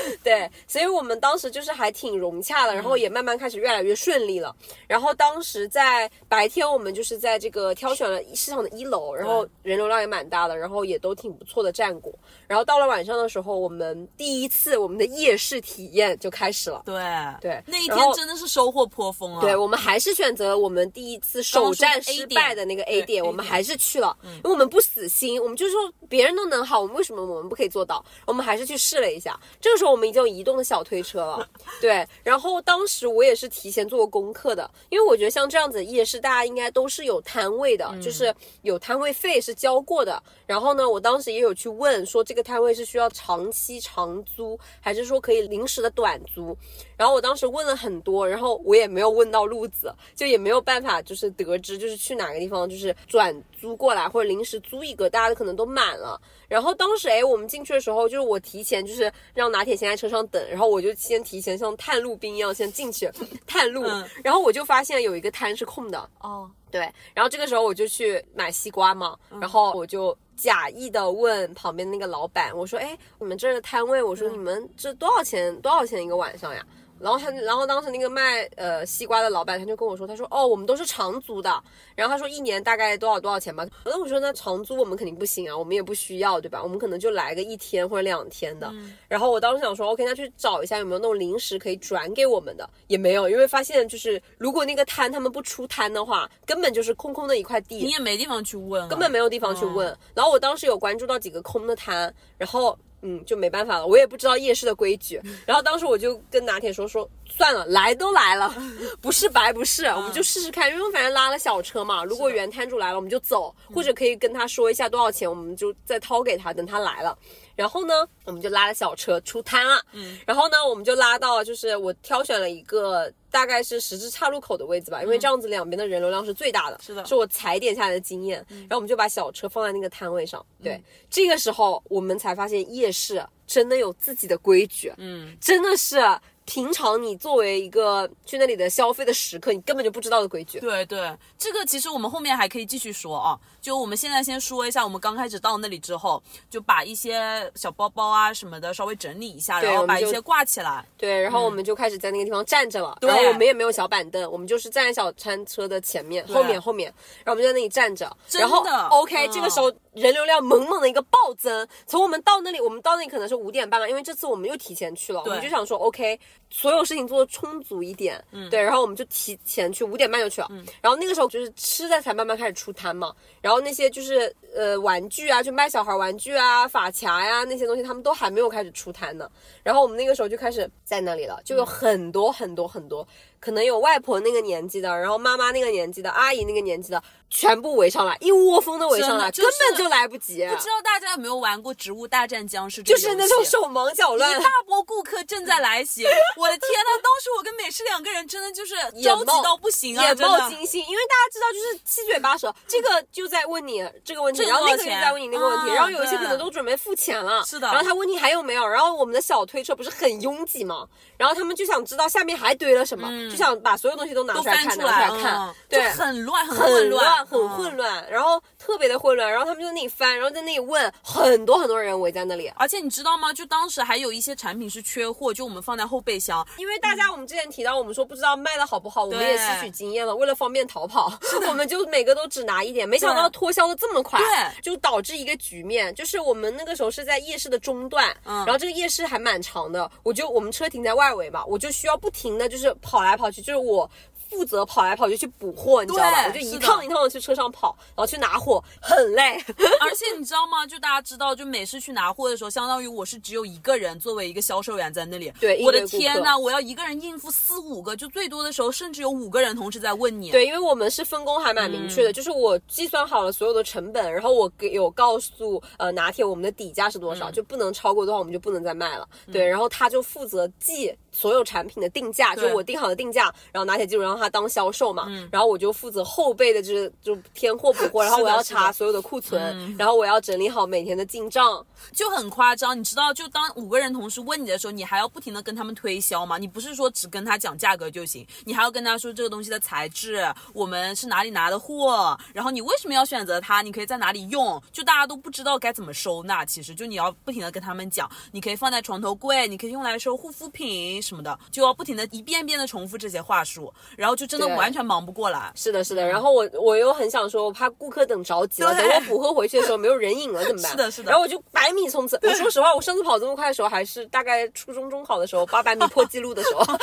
对，所以我们当时就是还挺融洽的，然后也慢慢开始越来越顺利了。然后当时在白天，我们就是在这个挑选了市场的一楼，然后人流量也蛮大的，然后也都挺不错的战果。然后到了晚上的时候，我们第一次我们的夜市体验就开始了。对对那一天真的是收获颇丰啊。对，我们还是选择了我们第一次首战失败的那个 A 对点我们还是去了，因为我们不死心，我们就说别人都能好，我们为什么我们不可以做到？我们还是去试了一下。这个时候我们已经有移动的小推车了，对。然后当时我也是提前做过功课的，因为我觉得像这样子的夜市，大家应该都是有摊位的，就是有摊位费是交过的。然后呢，我当时也有去问说，这个摊位是需要长期长租，还是说可以临时的短租？然后我当时问了很多，然后我也没有问到路子，就也没有办法就是得知就是去哪个地方就是转租过来或者临时租一个，大家可能都满了。然后当时哎，我们进去的时候，就是我提前就是让拿铁先在车上等，然后我就先提前像探路兵一样先进去探路，嗯。然后我就发现有一个摊是空的，哦，对，然后这个时候我就去买西瓜嘛，然后我就假意的问旁边那个老板，我说：“哎，你们这儿的摊位，我说你们这多少钱？多少钱一个晚上呀？”然后他，然后当时那个卖呃西瓜的老板他就跟我说，他说：“哦，我们都是长租的。”然后他说一年大概多少多少钱吧？那我说那长租我们肯定不行啊，我们也不需要，对吧？我们可能就来个一天或者两天的。然后我当时想说，OK，那去找一下有没有那种临时可以转给我们的，也没有，因为发现就是如果那个摊他们不出摊的话，根本就是空空的一块地，你也没地方去问啊，根本没有地方去问。然后我当时有关注到几个空的摊，然后嗯就没办法了，我也不知道夜市的规矩。然后当时我就跟拿铁说说算了，来都来了，不是白不是，我们就试试看，因为反正拉了小车嘛，如果原摊主来了我们就走，或者可以跟他说一下多少钱，我们就再掏给他，等他来了。然后呢，我们就拉了小车出摊了。嗯，然后呢，我们就拉到，就是我挑选了一个大概是十字岔路口的位置吧，因为这样子两边的人流量是最大的。是的是我踩点下来的经验。然后我们就把小车放在那个摊位上。对，这个时候我们才发现夜市真的有自己的规矩。嗯，真的是平常你作为一个去那里的消费的食客，你根本就不知道的规矩。对对，这个其实我们后面还可以继续说啊。就我们现在先说一下，我们刚开始到那里之后，就把一些小包包啊什么的稍微整理一下，然后把一些挂起来。对，然后我们就开始在那个地方站着了，对。然后我们也没有小板凳，我们就是站在小餐车的前面、后面、后面，然后我们就在那里站着，真然后的 OK，、嗯这个时候人流量猛猛的一个暴增，从我们到那里，我们到那里可能是五点半了，因为这次我们又提前去了，我们就想说 OK，所有事情做的充足一点，嗯，对，然后我们就提前去，五点半就去了，嗯，然后那个时候就是吃的才慢慢开始出摊嘛，然后那些就是呃玩具啊，就卖小孩玩具啊、发卡呀、那些东西，他们都还没有开始出摊呢。然后我们那个时候就开始在那里了，就有很多很多很多，可能有外婆那个年纪的，然后妈妈那个年纪的，阿姨那个年纪的，全部围上来，一窝蜂的围上来，就是根本就来不及。不知道大家有没有玩过《植物大战僵尸》？就是那种手忙脚乱一，大波顾客正在来袭，我的天呐！当时我跟美式两个人真的就是着急到不行啊，眼。冒金星，因为大家知道就是七嘴八舌，这个就在问你这个问题，然后那个就在问你那个问题，嗯然后有一些可能都准备付钱了，是的然后他问你还有没有，然后我们的小推车不是很拥挤吗？然后他们就想知道下面还堆了什么，就想把所有东西都拿出来看，翻出拿出来看嗯，对，很乱，很很混乱，很嗯混乱，然后特别的混乱，然后他们就在那里翻，然后在那里问，很多很多人围在那里。而且你知道吗？就当时还有一些产品是缺货，就我们放在后备箱。因为大家我们之前提到，我们说不知道卖的好不好，我们也吸取经验了，为了方便逃跑，我们就每个都只拿一点，没想到脱销的这么快，对就导致一个局面，就是我们那个时候是在夜市的中段，嗯然后这个夜市还蛮长的，我就我们车停在外围嘛，我就需要不停的就是跑来跑去，就是我。负责跑来跑去去补货，你知道吧？我就一趟一趟的去车上跑，然后去拿货，很累。而且你知道吗？就大家知道，就每次去拿货的时候，相当于我是只有一个人作为一个销售员在那里。对我的天呐，我要一个人应付四五个，就最多的时候甚至有五个人同时在问你。对，因为我们是分工还蛮明确嗯的，就是我计算好了所有的成本，然后我给有告诉呃拿铁我们的底价是多嗯少，就不能超过多少，我们就不能再卖了。对，然后他就负责记所有产品的定价，就是我定好的定价，然后拿铁记录让他当销售嘛，嗯然后我就负责后备的，就是就添货补货，然后我要查所有的库存，然后我要整理好每天的进账。就很夸张，你知道，就当五个人同时问你的时候，你还要不停的跟他们推销嘛？你不是说只跟他讲价格就行，你还要跟他说这个东西的材质，我们是哪里拿的货，然后你为什么要选择它，你可以在哪里用，就大家都不知道该怎么收纳。其实就你要不停的跟他们讲，你可以放在床头柜，你可以用来收护肤品什么的，就要不停的一遍遍的重复这些话术，然后就真的完全忙不过来。是的，是的。然后我我又很想说，我怕顾客等着急了，等我补货回去的时候没有人影了怎么办？是的是的然后我就百米冲刺。我说实话，我上次跑这么快的时候，还是大概初中中考的时候，八百米破纪录的时候。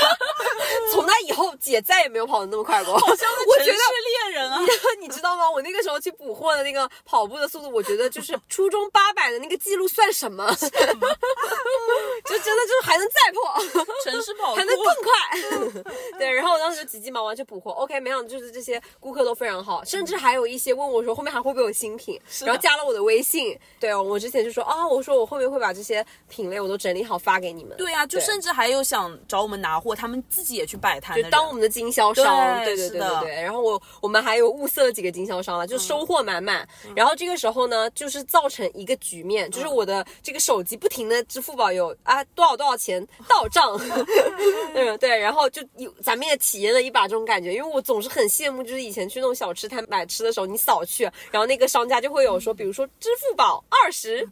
从那以后，姐再也没有跑得那么快过。好像我觉得城市猎人啊，你知道吗？我那个时候去补货的那个跑步的速度，我觉得就是初中八百的那个记录算什么？就真的就是还能再破。城市跑步还能更快。对，然后我当时就急急忙忙去补货。OK，没想到就是这些顾客都非常好，甚至还有一些问我说后面还会不会有新品，然后加了我的微信。对，我之前就说啊、我说我后面会把这些品类我都整理好发给你们。对呀、就甚至还有想找我们拿货，他们自己也去摆摊，就当我们的经销商，对对对对对对。然后我我们还有物色几个经销商了，就收获满满。然后这个时候呢，就是造成一个局面，就是我的这个手机不停的支付宝有啊多少多少钱到账，嗯对，然后就有咱们也体验了一把这种感觉，因为我总是很羡慕，就是以前去那种小吃摊买吃的时候，你扫去，然后那个商家就会有说，比如说支付宝二十，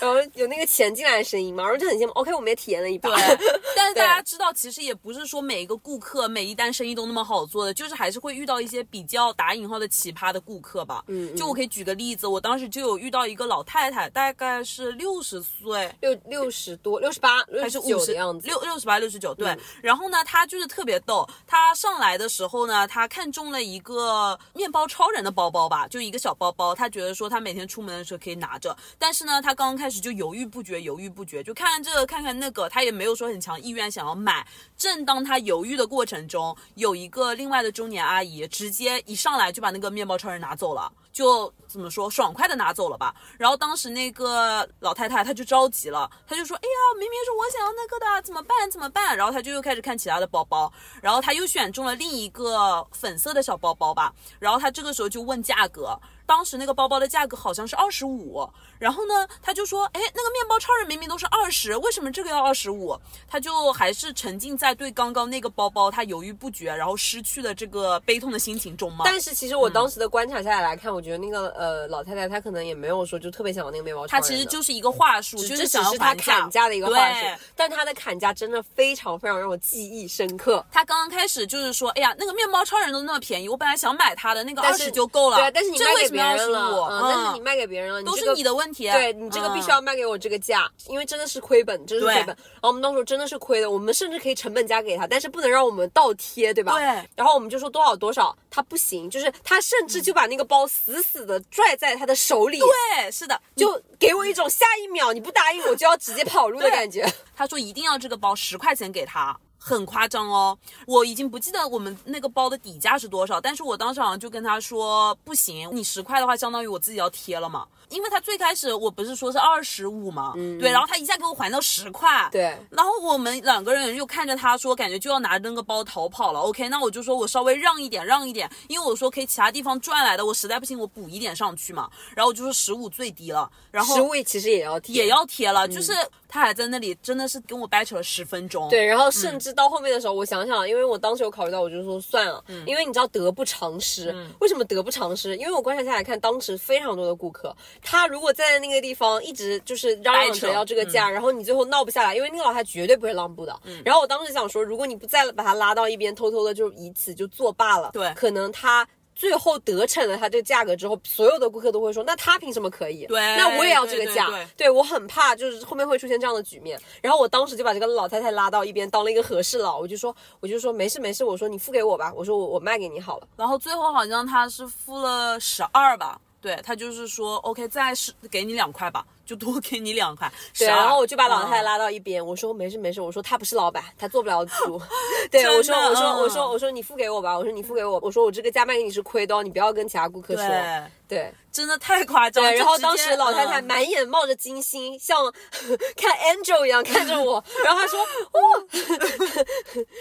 然后有那个钱进来的声音嘛，然后就很羡慕。OK，我们也体验了一把。对，但是大家知道，其实也不是说每一个顾客每一单生意都那么好做的，就是还是会遇到一些比较打引号的奇葩的顾客吧。嗯嗯就我可以举个例子，我当时就有遇到一个老太太，大概是六十岁。六六十多，六十八，还是九的样子。六六十八六十九对、嗯然后呢，他就是特别逗，他上来的时候呢，他看中了一个面包超人的包包吧，就一个小包包，他觉得说他每天出门的时候可以拿着，但是呢，他刚刚开始就犹豫不决，犹豫不决，就看看这个看看那个，他也没有说很强意愿想要买。正当他犹豫的过程中，有一个另外的中年阿姨直接一上来就把那个面包超人拿走了，就怎么说爽快的拿走了吧。然后当时那个老太太她就着急了，她就说：“哎呀，明明是我想要那个的，怎么办？怎么办？”然后她就又开始看其他的包包，然后她又选中了另一个粉色的小包包吧。然后她这个时候就问价格，当时那个包包的价格好像是二十五，然后呢，他就说，哎，那个面包超人明明都是二十，为什么这个要二十五？他就还是沉浸在对刚刚那个包包他犹豫不决，然后失去了这个悲痛的心情中嘛。但是其实我当时的观察下来来看，我觉得那个呃老太太她可能也没有说就特别想要那个面包超人她。其实就是一个话术，就是想要是他砍价的一个话术，但她的砍价真的非常非常让我记忆深刻。她刚刚开始就是说，哎呀，那个面包超人都那么便宜，我本来想买它的那个二十就够了。对啊，但是你为什么要人了，25嗯，但是你卖给别人了，都是这个你的问题。对你这个必须要卖给我这个价，因为真的是亏本，真的是亏本。然后我们当时真的是亏的，我们甚至可以成本价给他，但是不能让我们倒贴，对吧？对然后我们就说多少多少，他不行，就是他甚至就把那个包死死的拽在他的手里，对，是的，就给我一种下一秒你不答应我就要直接跑路的感觉。他说一定要这个包十块钱给他。很夸张哦，我已经不记得我们那个包的底价是多少，但是我当时好像就跟他说不行，你十块的话，相当于我自己要贴了嘛，因为他最开始我不是说是二十五嘛，对，然后他一下给我还到十块，对然后我们两个人就看着他说，感觉就要拿着那个包逃跑了。OK，那我就说我稍微让一点，让一点，因为我说可以其他地方赚来的，我实在不行我补一点上去嘛。然后我就说十五最低了，然后食物其实也要贴，也要贴了，就是他还在那里真的是跟我掰扯了十分钟。对，然后甚至到后面的时候，我想想，因为我当时有考虑到，我就说算了，因为你知道得不偿失。为什么得不偿失？因为我观察下来看，当时非常多的顾客，他如果站在那个地方一直就是嚷嚷着要这个价，然后你最后闹不下来，因为那个老太绝对不会让步的。然后我当时想说，如果你不再把他拉到一边，偷偷的就以此就作罢了，对可能他。最后得逞了他这个价格之后，所有的顾客都会说，那他凭什么可以？对那我也要这个价。对我很怕，就是后面会出现这样的局面。然后我当时就把这个老太太拉到一边，当了一个和事佬，我就说，我就说没事没事，我说你付给我吧，我说我我卖给你好了。然后最后好像他是付了十二吧，对他就是说 OK 再是给你两块吧，就多给你两块。对，然后我就把老太太嗯拉到一边，我说没事没事，我说她不是老板，她做不了主。对，我说我说嗯我说我说你付给我吧，我说你付给我，我说我这个价卖给你是亏的哦，你不要跟其他顾客说。对，对真的太夸张然后当时老太太嗯满眼冒着金星，像 看 Angel 一样看着我，然后她说哦，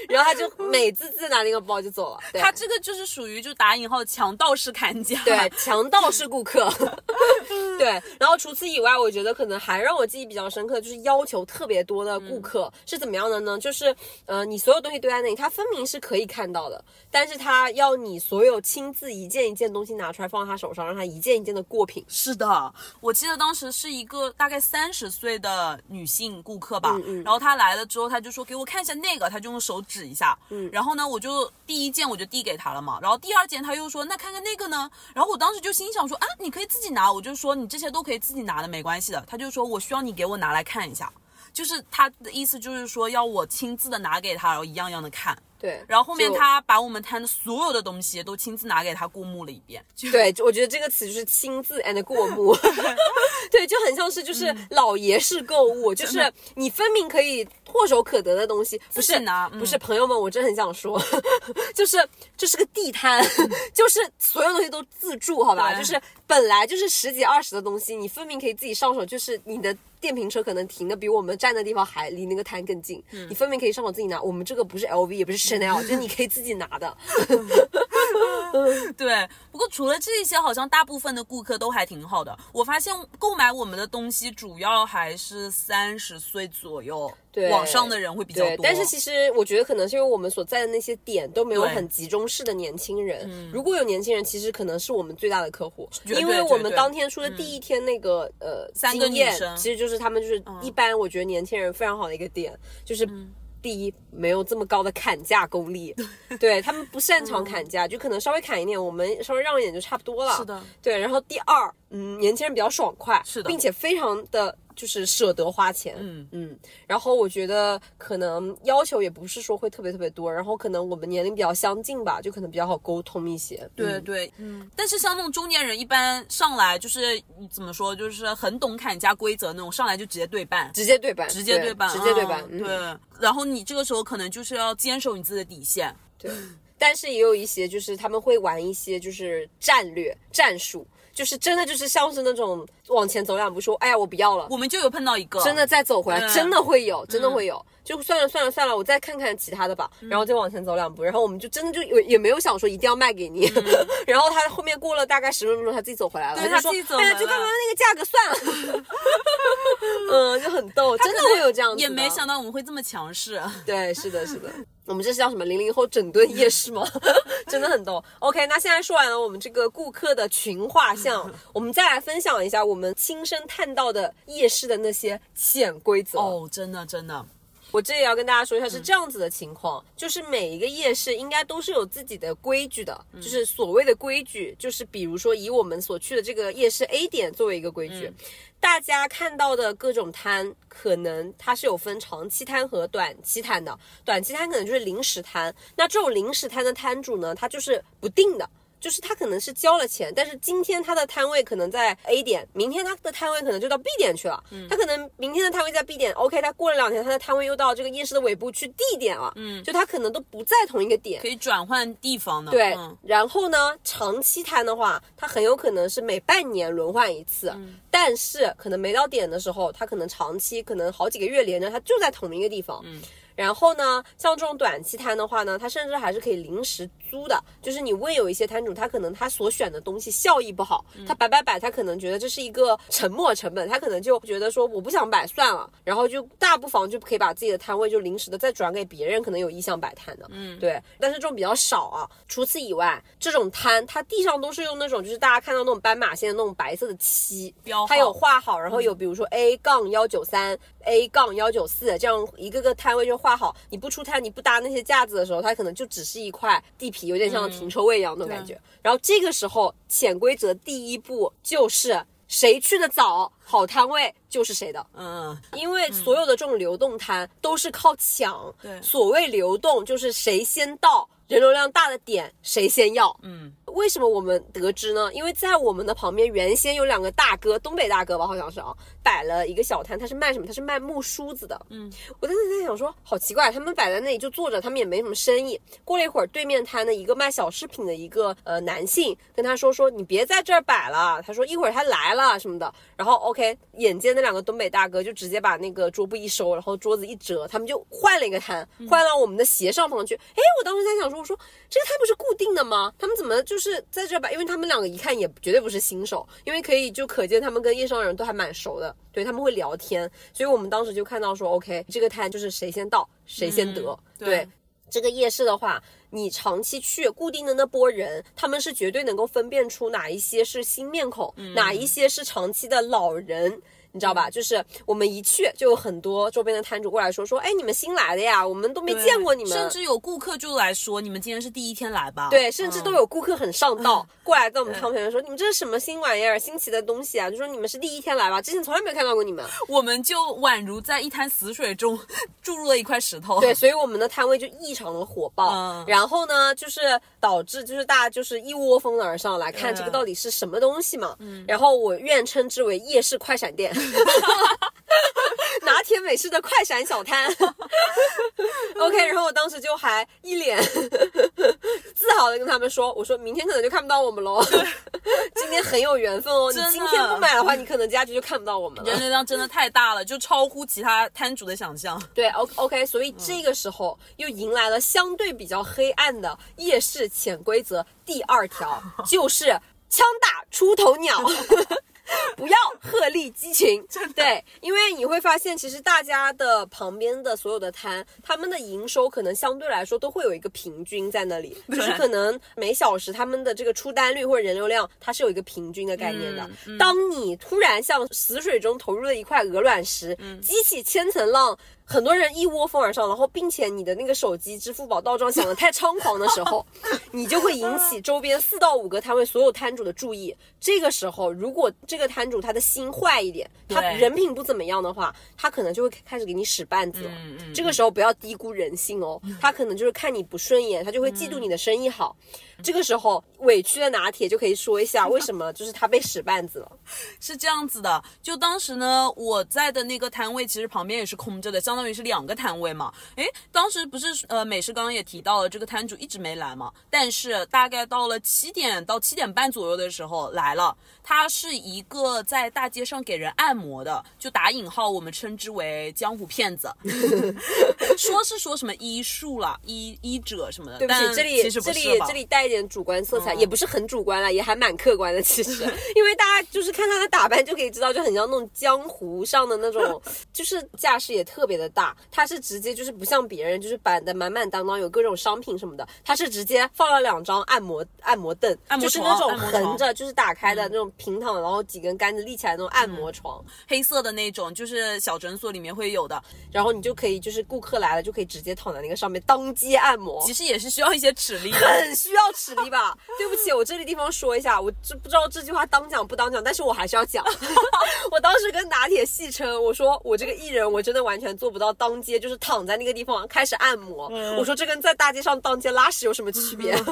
然后她就美滋滋拿那个包就走了。对他这个就是属于就打引号强盗式砍价。对，强盗式顾客。对，然后除此以外，我觉得可能还让我记忆比较深刻，就是要求特别多的顾客、是怎么样的呢？就是呃，你所有东西堆在那里，他分明是可以看到的，但是他要你所有亲自一件一件东西拿出来放在他手上，让他一件一件的过品。是的，我记得当时是一个大概三十岁的女性顾客吧，然后她来了之后，她就说给我看一下那个，她就用手指一下，嗯，然后呢，我就第一件我就递给她了嘛，然后第二件她又说那看看那个呢，然后我当时就心想说啊，你可以自己拿，我就说你这些都可以自己拿的，没关系的，她就说我需要你给我拿来看一下。就是他的意思，就是说要我亲自的拿给他，然后一样样的看。对，然后后面他把我们摊的所有的东西都亲自拿给他过目了一遍。对，我觉得这个词就是亲自 and 过目，对，就很像是就是老爷式购物，就是你分明可以唾手可得的东西，不是拿嗯不是朋友们，我真的很想说，就是这是个地摊，就是所有东西都自助，好吧？就是本来就是十几二十的东西，你分明可以自己上手，就是你的。电瓶车可能停的比我们站的地方还离那个摊更近，你分明可以上手自己拿。我们这个不是 LV 也不是 Chanel，就是你可以自己拿的。对，不过除了这些，好像大部分的顾客都还挺好的。我发现购买我们的东西，主要还是三十岁左右对往上的人会比较，多。但是其实我觉得可能是因为我们所在的那些点都没有很集中式的年轻人。如果有年轻人，其实可能是我们最大的客户，因为我们当天出的第一天那个、呃三个经验女生嗯其实就是他们就是一般我觉得年轻人非常好的一个点，就是。第一，没有这么高的砍价功力，对 他们不擅长砍价，就可能稍微砍一点，我们稍微让一点就差不多了。是的，对。然后第二，嗯，年轻人比较爽快，是的并且非常的就是舍得花钱，嗯嗯。然后我觉得可能要求也不是说会特别特别多，然后可能我们年龄比较相近吧，就可能比较好沟通一些。嗯对对，嗯，但是像那种中年人，一般上来就是怎么说，就是很懂砍价规则那种，上来就直接对半，直接对半，直接对半，直接对半，对。然后你这个时候可能就是要坚守你自己的底线，对，但是也有一些就是他们会玩一些就是战略战术，就是真的就是像是那种往前走两步说，哎呀我不要了，我们就有碰到一个，真的再走回来，嗯。真的会有，真的会有。就算了算了算了，我再看看其他的吧，然后就往前走两步，然后我们就真的就也也没有想说一定要卖给你，然后他后面过了大概十分钟，他自己走回来了，对他自己走哎就刚刚那个价格算了 嗯，就很逗，真的会有这样子，也没想到我们会这么强势。对，是的，是的。我们这是叫什么？零零后整顿夜市吗？真的很逗。OK，那现在说完了我们这个顾客的群画像，我们再来分享一下我们亲身探到的夜市的那些潜规则。哦，真的真的，我这也要跟大家说一下，是这样子的情况，就是每一个夜市应该都是有自己的规矩的，就是所谓的规矩，就是比如说以我们所去的这个夜市 A 点作为一个规矩，大家看到的各种摊，可能它是有分长期摊和短期摊的，短期摊可能就是临时摊，那这种临时摊的摊主呢，他就是不定的。就是他可能是交了钱，但是今天他的摊位可能在 A 点，明天他的摊位可能就到 B 点去了。他可能明天的摊位在 B 点，OK，他过了两天他的摊位又到这个夜市的尾部去 D 点了。嗯，就他可能都不在同一个点可。以转换地方的。对，嗯然后呢，长期摊的话，它很有可能是每半年轮换一次，但是可能没到点的时候，他可能长期可能好几个月连着，他就在同一个地方。嗯。然后呢，像这种短期摊的话呢，它甚至还是可以临时租的。就是你问有一些摊主，他可能他所选的东西效益不好，他摆摆摆，他可能觉得这是一个沉没成本，他可能就觉得说我不想摆算了，然后就大不妨就可以把自己的摊位就临时的再转给别人，可能有意向摆摊的。嗯，对。但是这种比较少啊。除此以外，这种摊它地上都是用那种就是大家看到那种斑马线的那种白色的漆，标它有画好，然后有比如说 A 杠幺九三、A 杠幺九四这样一个个摊位就画好。你不出摊，你不搭那些架子的时候，它可能就只是一块地皮，有点像停车位一样那种感觉。然后这个时候，潜规则第一步就是谁去的早，好摊位就是谁的。嗯，因为所有的这种流动摊都是靠抢，对所谓流动就是谁先到，人流量大的点谁先要。嗯，为什么我们得知呢？因为在我们的旁边原先有两个大哥，东北大哥吧，好像是啊，摆了一个小摊，他是卖什么？他是卖木梳子的。嗯，我当时在想说，好奇怪，他们摆在那里就坐着，他们也没什么生意。过了一会儿，对面摊的一个卖小饰品的一个呃男性跟他说说，你别在这儿摆了。他说一会儿他来了什么的。然后 OK，眼见那两个东北大哥就直接把那个桌布一收，然后桌子一折，他们就换了一个摊，换到我们的斜上方去。哎，我当时在想说，我说这个摊不是固定的吗？他们怎么就是在这吧？因为他们两个一看也绝对不是新手，因为可以就可见他们跟夜商人都还蛮熟的，对他们会聊天，所以我们当时就看到说，OK，这个摊就是谁先到谁先得，对对。这个夜市的话，你长期去固定的那波人，他们是绝对能够分辨出哪一些是新面孔，哪一些是长期的老人。你知道吧？就是我们一去，就有很多周边的摊主过来说说，哎，你们新来的呀，我们都没见过你们，甚至有顾客就来说，你们今天是第一天来吧？对，甚至都有顾客很上道，过来跟我们汤朋友说，你们这是什么新玩意儿、新奇的东西啊？就说你们是第一天来吧，之前从来没有看到过你们。我们就宛如在一滩死水中注入了一块石头。对，所以我们的摊位就异常的火爆。嗯然后呢，就是导致就是大家就是一窝蜂的而上来看这个到底是什么东西嘛。嗯。然后我愿称之为夜市快闪店。拿铁美式的快闪小摊，OK，然后我当时就还一脸 自豪的跟他们说：“我说明天可能就看不到我们喽，今天很有缘分哦，你今天不买的话，你可能家居就看不到我们了。”人流量真的太大了，就超乎其他摊主的想象。对，O OK，所以这个时候又迎来了相对比较黑暗的夜市潜规则第二条，就是枪打出头鸟。不要鹤立鸡群，对，因为你会发现，其实大家的旁边的所有的摊，他们的营收可能相对来说都会有一个平均在那里，就是可能每小时他们的这个出单率或者人流量，它是有一个平均的概念的。当你突然像死水中投入了一块鹅卵石，激起千层浪。很多人一窝蜂而上，然后并且你的那个手机、支付宝到账响的太猖狂的时候，你就会引起周边四到五个摊位所有摊主的注意。这个时候，如果这个摊主他的心坏一点，他人品不怎么样的话，他可能就会开始给你使绊子了。这个时候不要低估人性哦，他可能就是看你不顺眼，他就会嫉妒你的生意好。这个时候，委屈的拿铁就可以说一下 为什么就是他被使绊子了。是这样子的，就当时呢，我在的那个摊位其实旁边也是空着的，相相当于是两个摊位嘛。诶，当时不是呃美食刚刚也提到了，这个摊主一直没来嘛，但是大概到了七点到七点半左右的时候来了。他是一个在大街上给人按摩的，就打引号，我们称之为江湖骗子。说是说什么医术了，医医者什么的，对不起，但这里其实不这里是吧这里带一点主观色彩，嗯也不是很主观了，也还蛮客观的。其实，因为大家就是看他的打扮就可以知道，就很像那种江湖上的那种，就是架势也特别的大。他是直接就是不像别人，就是摆的满满当当，有各种商品什么的。他是直接放了两张按摩按摩凳，按摩就是那种横着就是打开的那种平躺，然后几根杆子立起来的那种按摩床。黑色的那种，就是小诊所里面会有的，然后你就可以就是顾客来了就可以直接躺在那个上面当街按摩。其实也是需要一些齿力的。很需要齿力吧？对不起，我这个地方说一下，我这不知道这句话当讲不当讲，但是我还是要讲。我当时跟拿铁戏称，我说我这个艺人，我真的完全做不到当街，就是躺在那个地方开始按摩。我说这跟在大街上当街拉屎有什么区别？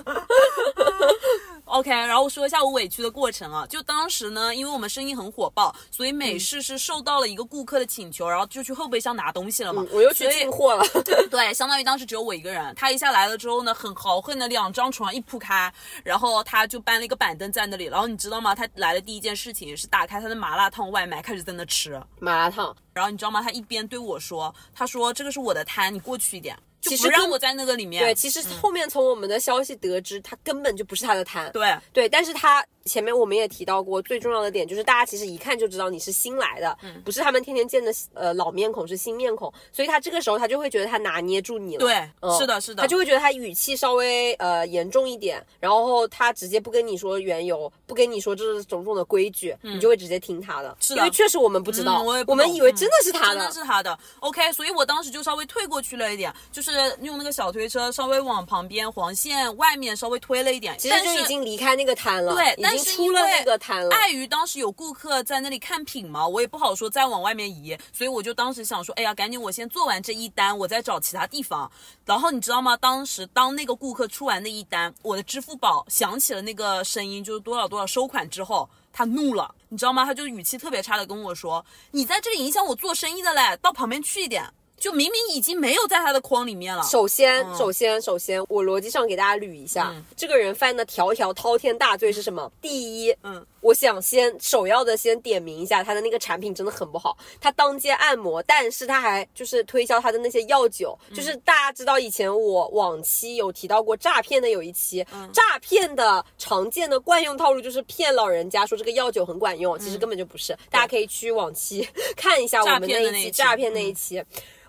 OK，然后说一下我委屈的过程啊，就当时呢，因为我们生意很火爆，所以美式是受到了一个顾客的请求，然后就去后备箱拿东西了嘛。嗯我又去进货了。对，相当于当时只有我一个人。他一下来了之后呢，很豪横的两张床一铺开，然后他就搬了一个板凳在那里。然后你知道吗？他来的第一件事情是打开他的麻辣烫外卖，开始在那吃。麻辣烫，然后你知道吗？他一边对我说：“他说这个是我的摊，你过去一点，就其实让我在那个里面。”对，其实后面从我们的消息得知，他根本就不是他的摊。对对，但是他前面我们也提到过，最重要的点就是大家其实一看就知道你是新来的，嗯不是他们天天见的呃老面孔，是新面孔，所以他这个时候他就会觉得他拿捏住你了。对嗯是的是的他就会觉得他语气稍微呃严重一点，然后他直接不跟你说缘由，不跟你说这是种种的规矩，你就会直接听他的。嗯是的因为确实我们不知道，嗯我们以为真的是他的真的是他的。OK，所以我当时就稍微退过去了一点，就是用那个小推车稍微往旁边黄线外面稍微推了一点，其实就已经离开那个摊了，对，已但是出了那个摊了。碍于当时有顾客在那里看品嘛，我也不好说再往外面移，所以我就当时想说，哎呀，赶紧我先做完这一单，我再找其他地方。然后你知道吗？当时当那个顾客出完那一单，我的支付宝响起了那个声音，就是多少多少收款之后。他怒了，你知道吗？他就语气特别差的跟我说：“你在这里影响我做生意的嘞，到旁边去一点。”就明明已经没有在他的框里面了。首先，嗯首先，首先，我逻辑上给大家捋一下，这个人犯的条条滔天大罪是什么？第一，嗯，我想先首要的先点名一下，他的那个产品真的很不好。他当街按摩，但是他还就是推销他的那些药酒，嗯就是大家知道以前我往期有提到过诈骗的有一期，嗯诈骗的常见的惯用套路就是骗老人家说这个药酒很管用，其实根本就不是。大家可以去往期 看一下我们那一期诈骗那一期。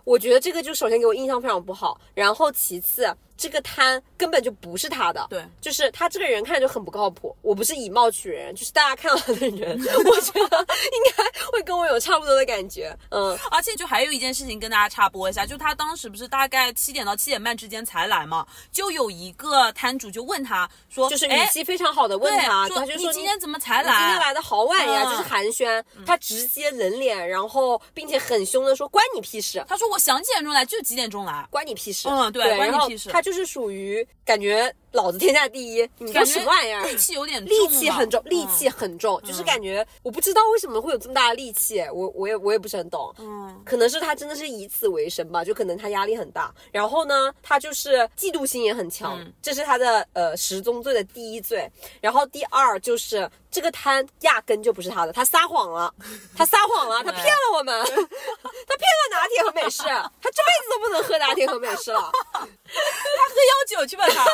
我觉得这个就首先给我印象非常不好，然后其次，这个摊根本就不是他的，对就是他这个人看着就很不靠谱。我不是以貌取人，就是大家看到他的人，我觉得应该会跟我有差不多的感觉。嗯，而且就还有一件事情跟大家插播一下，就他当时不是大概七点到七点半之间才来嘛，就有一个摊主就问他说，就是语哎气非常好的问对他，说他就说你今天怎么才来今天来？的好晚呀，嗯就是寒暄，他直接冷脸，然后并且很凶的说关你屁事。他说我想几点钟来就几点钟来。关你屁事！嗯对对，关你屁事他就是属于感觉老子天下第一，你干什么玩意儿？戾气有点重戾气很重，了戾气很重，就是感觉我不知道为什么会有这么大的戾气，我我也我也不是很懂，嗯，可能是他真的是以此为生吧，就可能他压力很大，然后呢，他就是嫉妒心也很强，嗯。这是他的呃十宗罪的第一罪，然后第二就是这个摊压根就不是他的，他撒谎了，他撒谎了，他骗了我们，他骗了拿铁和美式，他这辈子都不能喝拿铁和美式了。他喝药酒去吧他。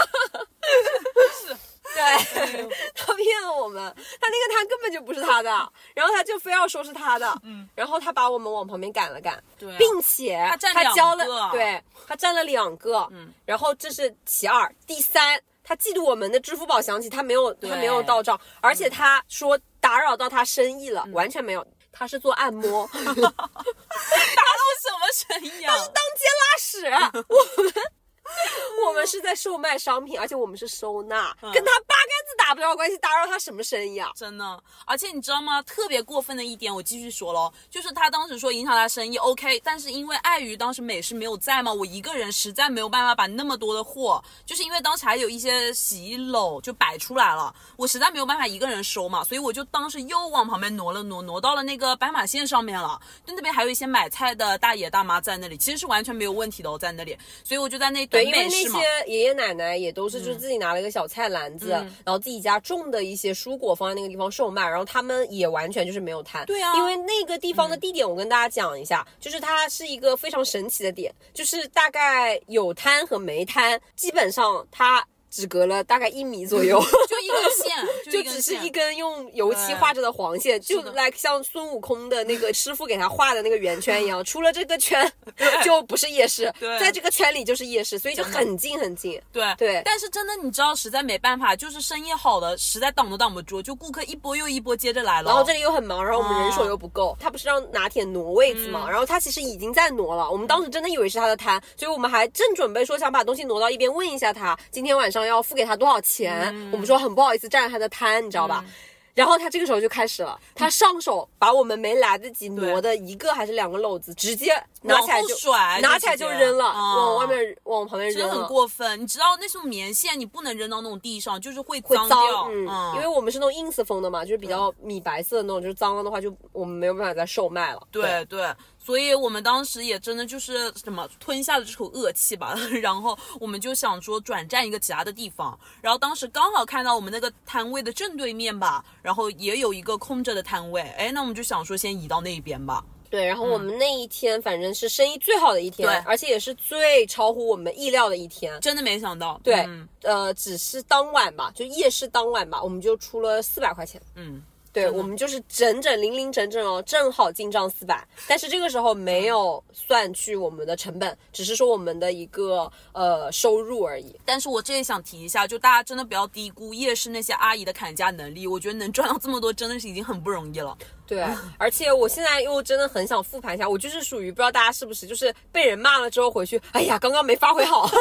对，他骗了我们，他那个摊根本就不是他的，然后他就非要说是他的，嗯，然后他把我们往旁边赶了赶，对啊。并且他占他交了，对他占了两个，嗯，然后这是其二，第三，他嫉妒我们的支付宝响起，他没有他没有到账，而且他说打扰到他生意了，完全没有，他是做按摩，当达到什么生意啊？他是当街拉屎，我们。我们是在售卖商品，而且我们是收纳，跟他八竿子打打不着关系，打扰他什么生意啊？真的，而且你知道吗？特别过分的一点，我继续说喽，就是他当时说影响他生意，OK，但是因为碍于当时美式没有在嘛，我一个人实在没有办法把那么多的货，就是因为当时还有一些洗衣篓就摆出来了，我实在没有办法一个人收嘛，所以我就当时又往旁边挪了挪，挪到了那个斑马线上面了。就那边还有一些买菜的大爷大妈在那里，其实是完全没有问题的，哦在那里，所以我就在那等对，因为那。些爷爷奶奶也都是就是自己拿了一个小菜篮子，嗯然后自己家种的一些蔬果放在那个地方售卖，然后他们也完全就是没有摊。对啊因为那个地方的地点，我跟大家讲一下，就是它是一个非常神奇的点，就是大概有摊和没摊，基本上它只隔了大概一米左右。就一根线，就只是一根用油漆画着的黄线，就是的 like 像孙悟空的那个师傅给他画的那个圆圈一样，出了这个圈就不是夜市，在这个圈里就是夜市，所以就很近很近。对对但是真的，你知道，实在没办法，就是生意好的，实在挡都挡不住，就顾客一波又一波接着来了。然后这里又很忙，然后我们人手哦又不够，他不是让拿铁挪位子嗯嘛，然后他其实已经在挪了，我们当时真的以为是他的摊，所以我们还正准备说想把东西挪到一边问一下他，今天晚上要付给他多少钱，嗯我们说很不好意思占了他的摊，你知道吧？然后他这个时候就开始了，他上手把我们没来得及挪的一个还是两个篓子，直接拿起来就甩拿起来就扔了，嗯往外面往旁边扔真的很。过分。你知道那种棉线，你不能扔到那种地上，就是会脏掉。，嗯，因为我们是那种 ins 风的嘛，就是比较米白色的那种，就是脏了的话就我们没有办法再售卖了。对对，所以我们当时也真的就是什么吞下了这口恶气吧，然后我们就想说转战一个其他的地方，然后当时刚好看到我们那个摊位的正对面吧，然后也有一个空着的摊位，哎，那我们就想说先移到那边吧。对，然后我们那一天反正是生意最好的一天，对而且也是最超乎我们意料的一天。真的没想到，对，嗯呃，只是当晚吧，就夜市当晚吧，我们就出了四百块钱。嗯，对，我们就是整整零零整整哦，正好进账四百，但是这个时候没有算去我们的成本，只是说我们的一个呃收入而已。但是我这里想提一下，就大家真的不要低估夜市那些阿姨的砍价能力，我觉得能赚到这么多真的是已经很不容易了。对，而且我现在又真的很想复盘一下，我就是属于不知道大家是不是，就是被人骂了之后回去，哎呀，刚刚没发挥好。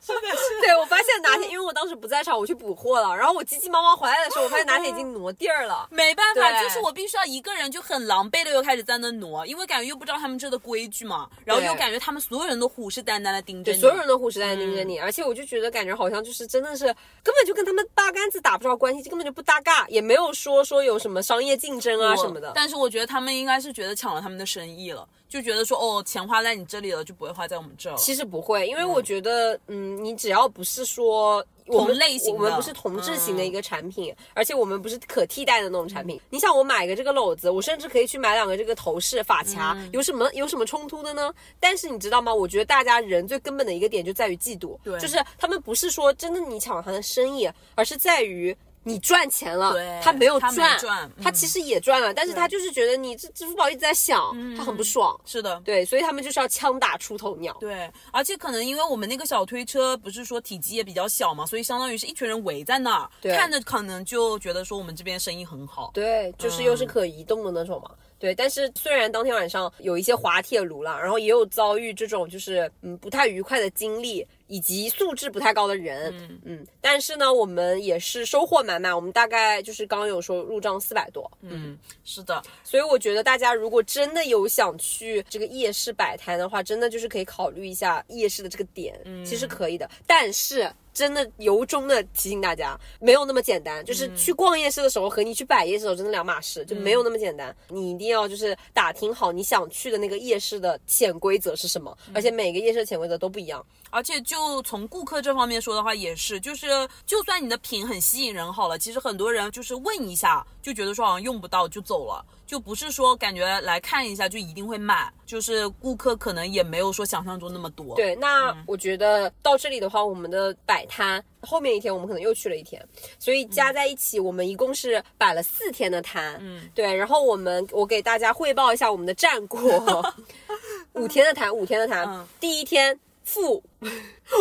是的，是对，我发现拿铁，因为我当时不在场，我去补货了，然后我急急忙忙回来的时候，我发现拿铁已经挪地儿了。没办法，就是我必须要一个人就很狼狈的又开始在那挪，因为感觉又不知道他们这的规矩嘛，然后又感觉他们所有人都虎视眈眈的盯着，你，所有人都虎视眈眈盯着你，而且我就觉得感觉好像就是真的是根本就跟他们八竿子打不着关系，根本就不搭嘎，也没有说说有什么商业竞争啊什么的。但是我觉得他们应该是觉得抢了他们的生意了，就觉得说哦，钱花在你这里了，就不会花在我们这。其实不会，因为我觉得，嗯，你只要不是说同类型的我们不是同质型的嗯一个产品，而且我们不是可替代的那种产品。你想，我买个这个篓子，我甚至可以去买两个这个头饰、发卡，嗯有什么有什么冲突的呢？但是你知道吗？我觉得大家人最根本的一个点就在于嫉妒，对就是他们不是说真的你抢了他的生意，而是在于。你赚钱了，他没有他赚，他其实也赚了，但是他就是觉得你这支付宝一直在响，他很不爽。是的，对，所以他们就是要枪打出头鸟。对，而且可能因为我们那个小推车不是说体积也比较小嘛，所以相当于是一群人围在那儿，对看着可能就觉得说我们这边生意很好。对，就是又是可移动的那种嘛。对，但是虽然当天晚上有一些滑铁卢了，然后也有遭遇这种就是嗯不太愉快的经历，以及素质不太高的人，嗯但是呢，我们也是收获满满。我们大概就是刚刚有说入账四百多，嗯，是的，所以我觉得大家如果真的有想去这个夜市摆摊的话，真的就是可以考虑一下夜市的这个点，其实可以的。但是真的由衷的提醒大家，没有那么简单。就是去逛夜市的时候和你去摆夜市的时候真的两码事，就没有那么简单。你一定要就是打听好你想去的那个夜市的潜规则是什么，而且每个夜市的潜规则都不一样。而且就从顾客这方面说的话，也是，就是就算你的品很吸引人好了，其实很多人就是问一下就觉得说好像用不到就走了，就不是说感觉来看一下就一定会买，就是顾客可能也没有说想象中那么多。，对，那我觉得到这里的话，我们的摆摊后面一天我们可能又去了一天，所以加在一起，我们一共是摆了四天的摊。嗯，对，然后我们我给大家汇报一下我们的战果，五天的摊，五天的摊，嗯第一天负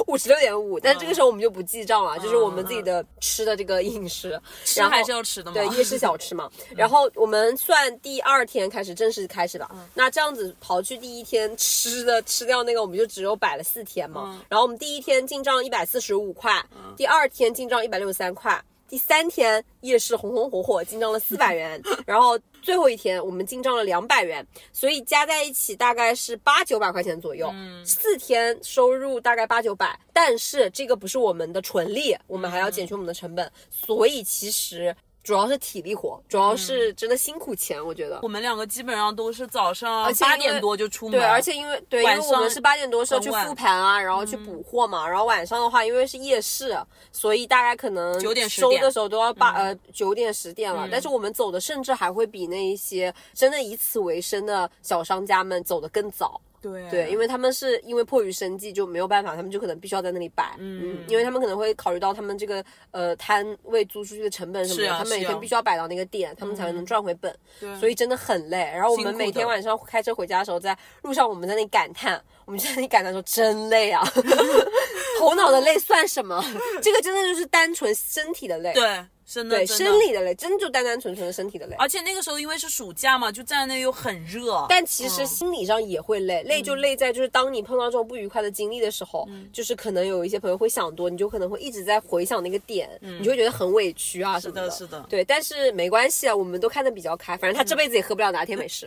五十六点五，但这个时候我们就不记账了，就是我们自己的吃的这个饮食，然后吃还是要吃的嘛。对，夜市小吃嘛。然后我们算第二天开始正式开始吧。那这样子刨去第一天吃的吃掉那个，我们就只有摆了四天嘛。然后我们第一天进账一百四十五块，第二天进账一百六十三块。第三天夜市红红火火，进账了四百元，然后最后一天我们进账了两百元，所以加在一起大概是八九百块钱左右。嗯。四天收入大概八九百，但是这个不是我们的纯利，我们还要减去我们的成本，所以其实主要是体力活，主要是真的辛苦钱，我觉得。我们两个基本上都是早上八点多就出门，对，而且因为对，因为我们是八点多时候去复盘啊，然后去补货嘛，然后晚上的话，因为是夜市，所以大概可能九点10点收的时候都要八、呃九点十点了。但是我们走的甚至还会比那一些真的以此为生的小商家们走的更早。对。对，因为他们是因为迫于生计就没有办法，他们就可能必须要在那里摆，嗯，因为他们可能会考虑到他们这个呃摊位租出去的成本什么的，啊他们每天必须要摆到那个店，他们才能赚回本，对。所以真的很累。然后我们每天晚上开车回家的时候，在路上我们在那里感叹，我们在那里感叹说真累啊，头脑的累算什么？这个真的就是单纯身体的累，对，真的对，生理的累，真就单单纯纯的身体的累。而且那个时候因为是暑假嘛，就站在那又很热，但其实嗯。心理上也会累，累就累在就是当你碰到这种不愉快的经历的时候，嗯。就是可能有一些朋友会想多，你就可能会一直在回想那个点，你就会觉得很委屈啊什么的。是的。是的对，但是没关系啊，我们都看得比较开，反正他这辈子也喝不了拿铁美式。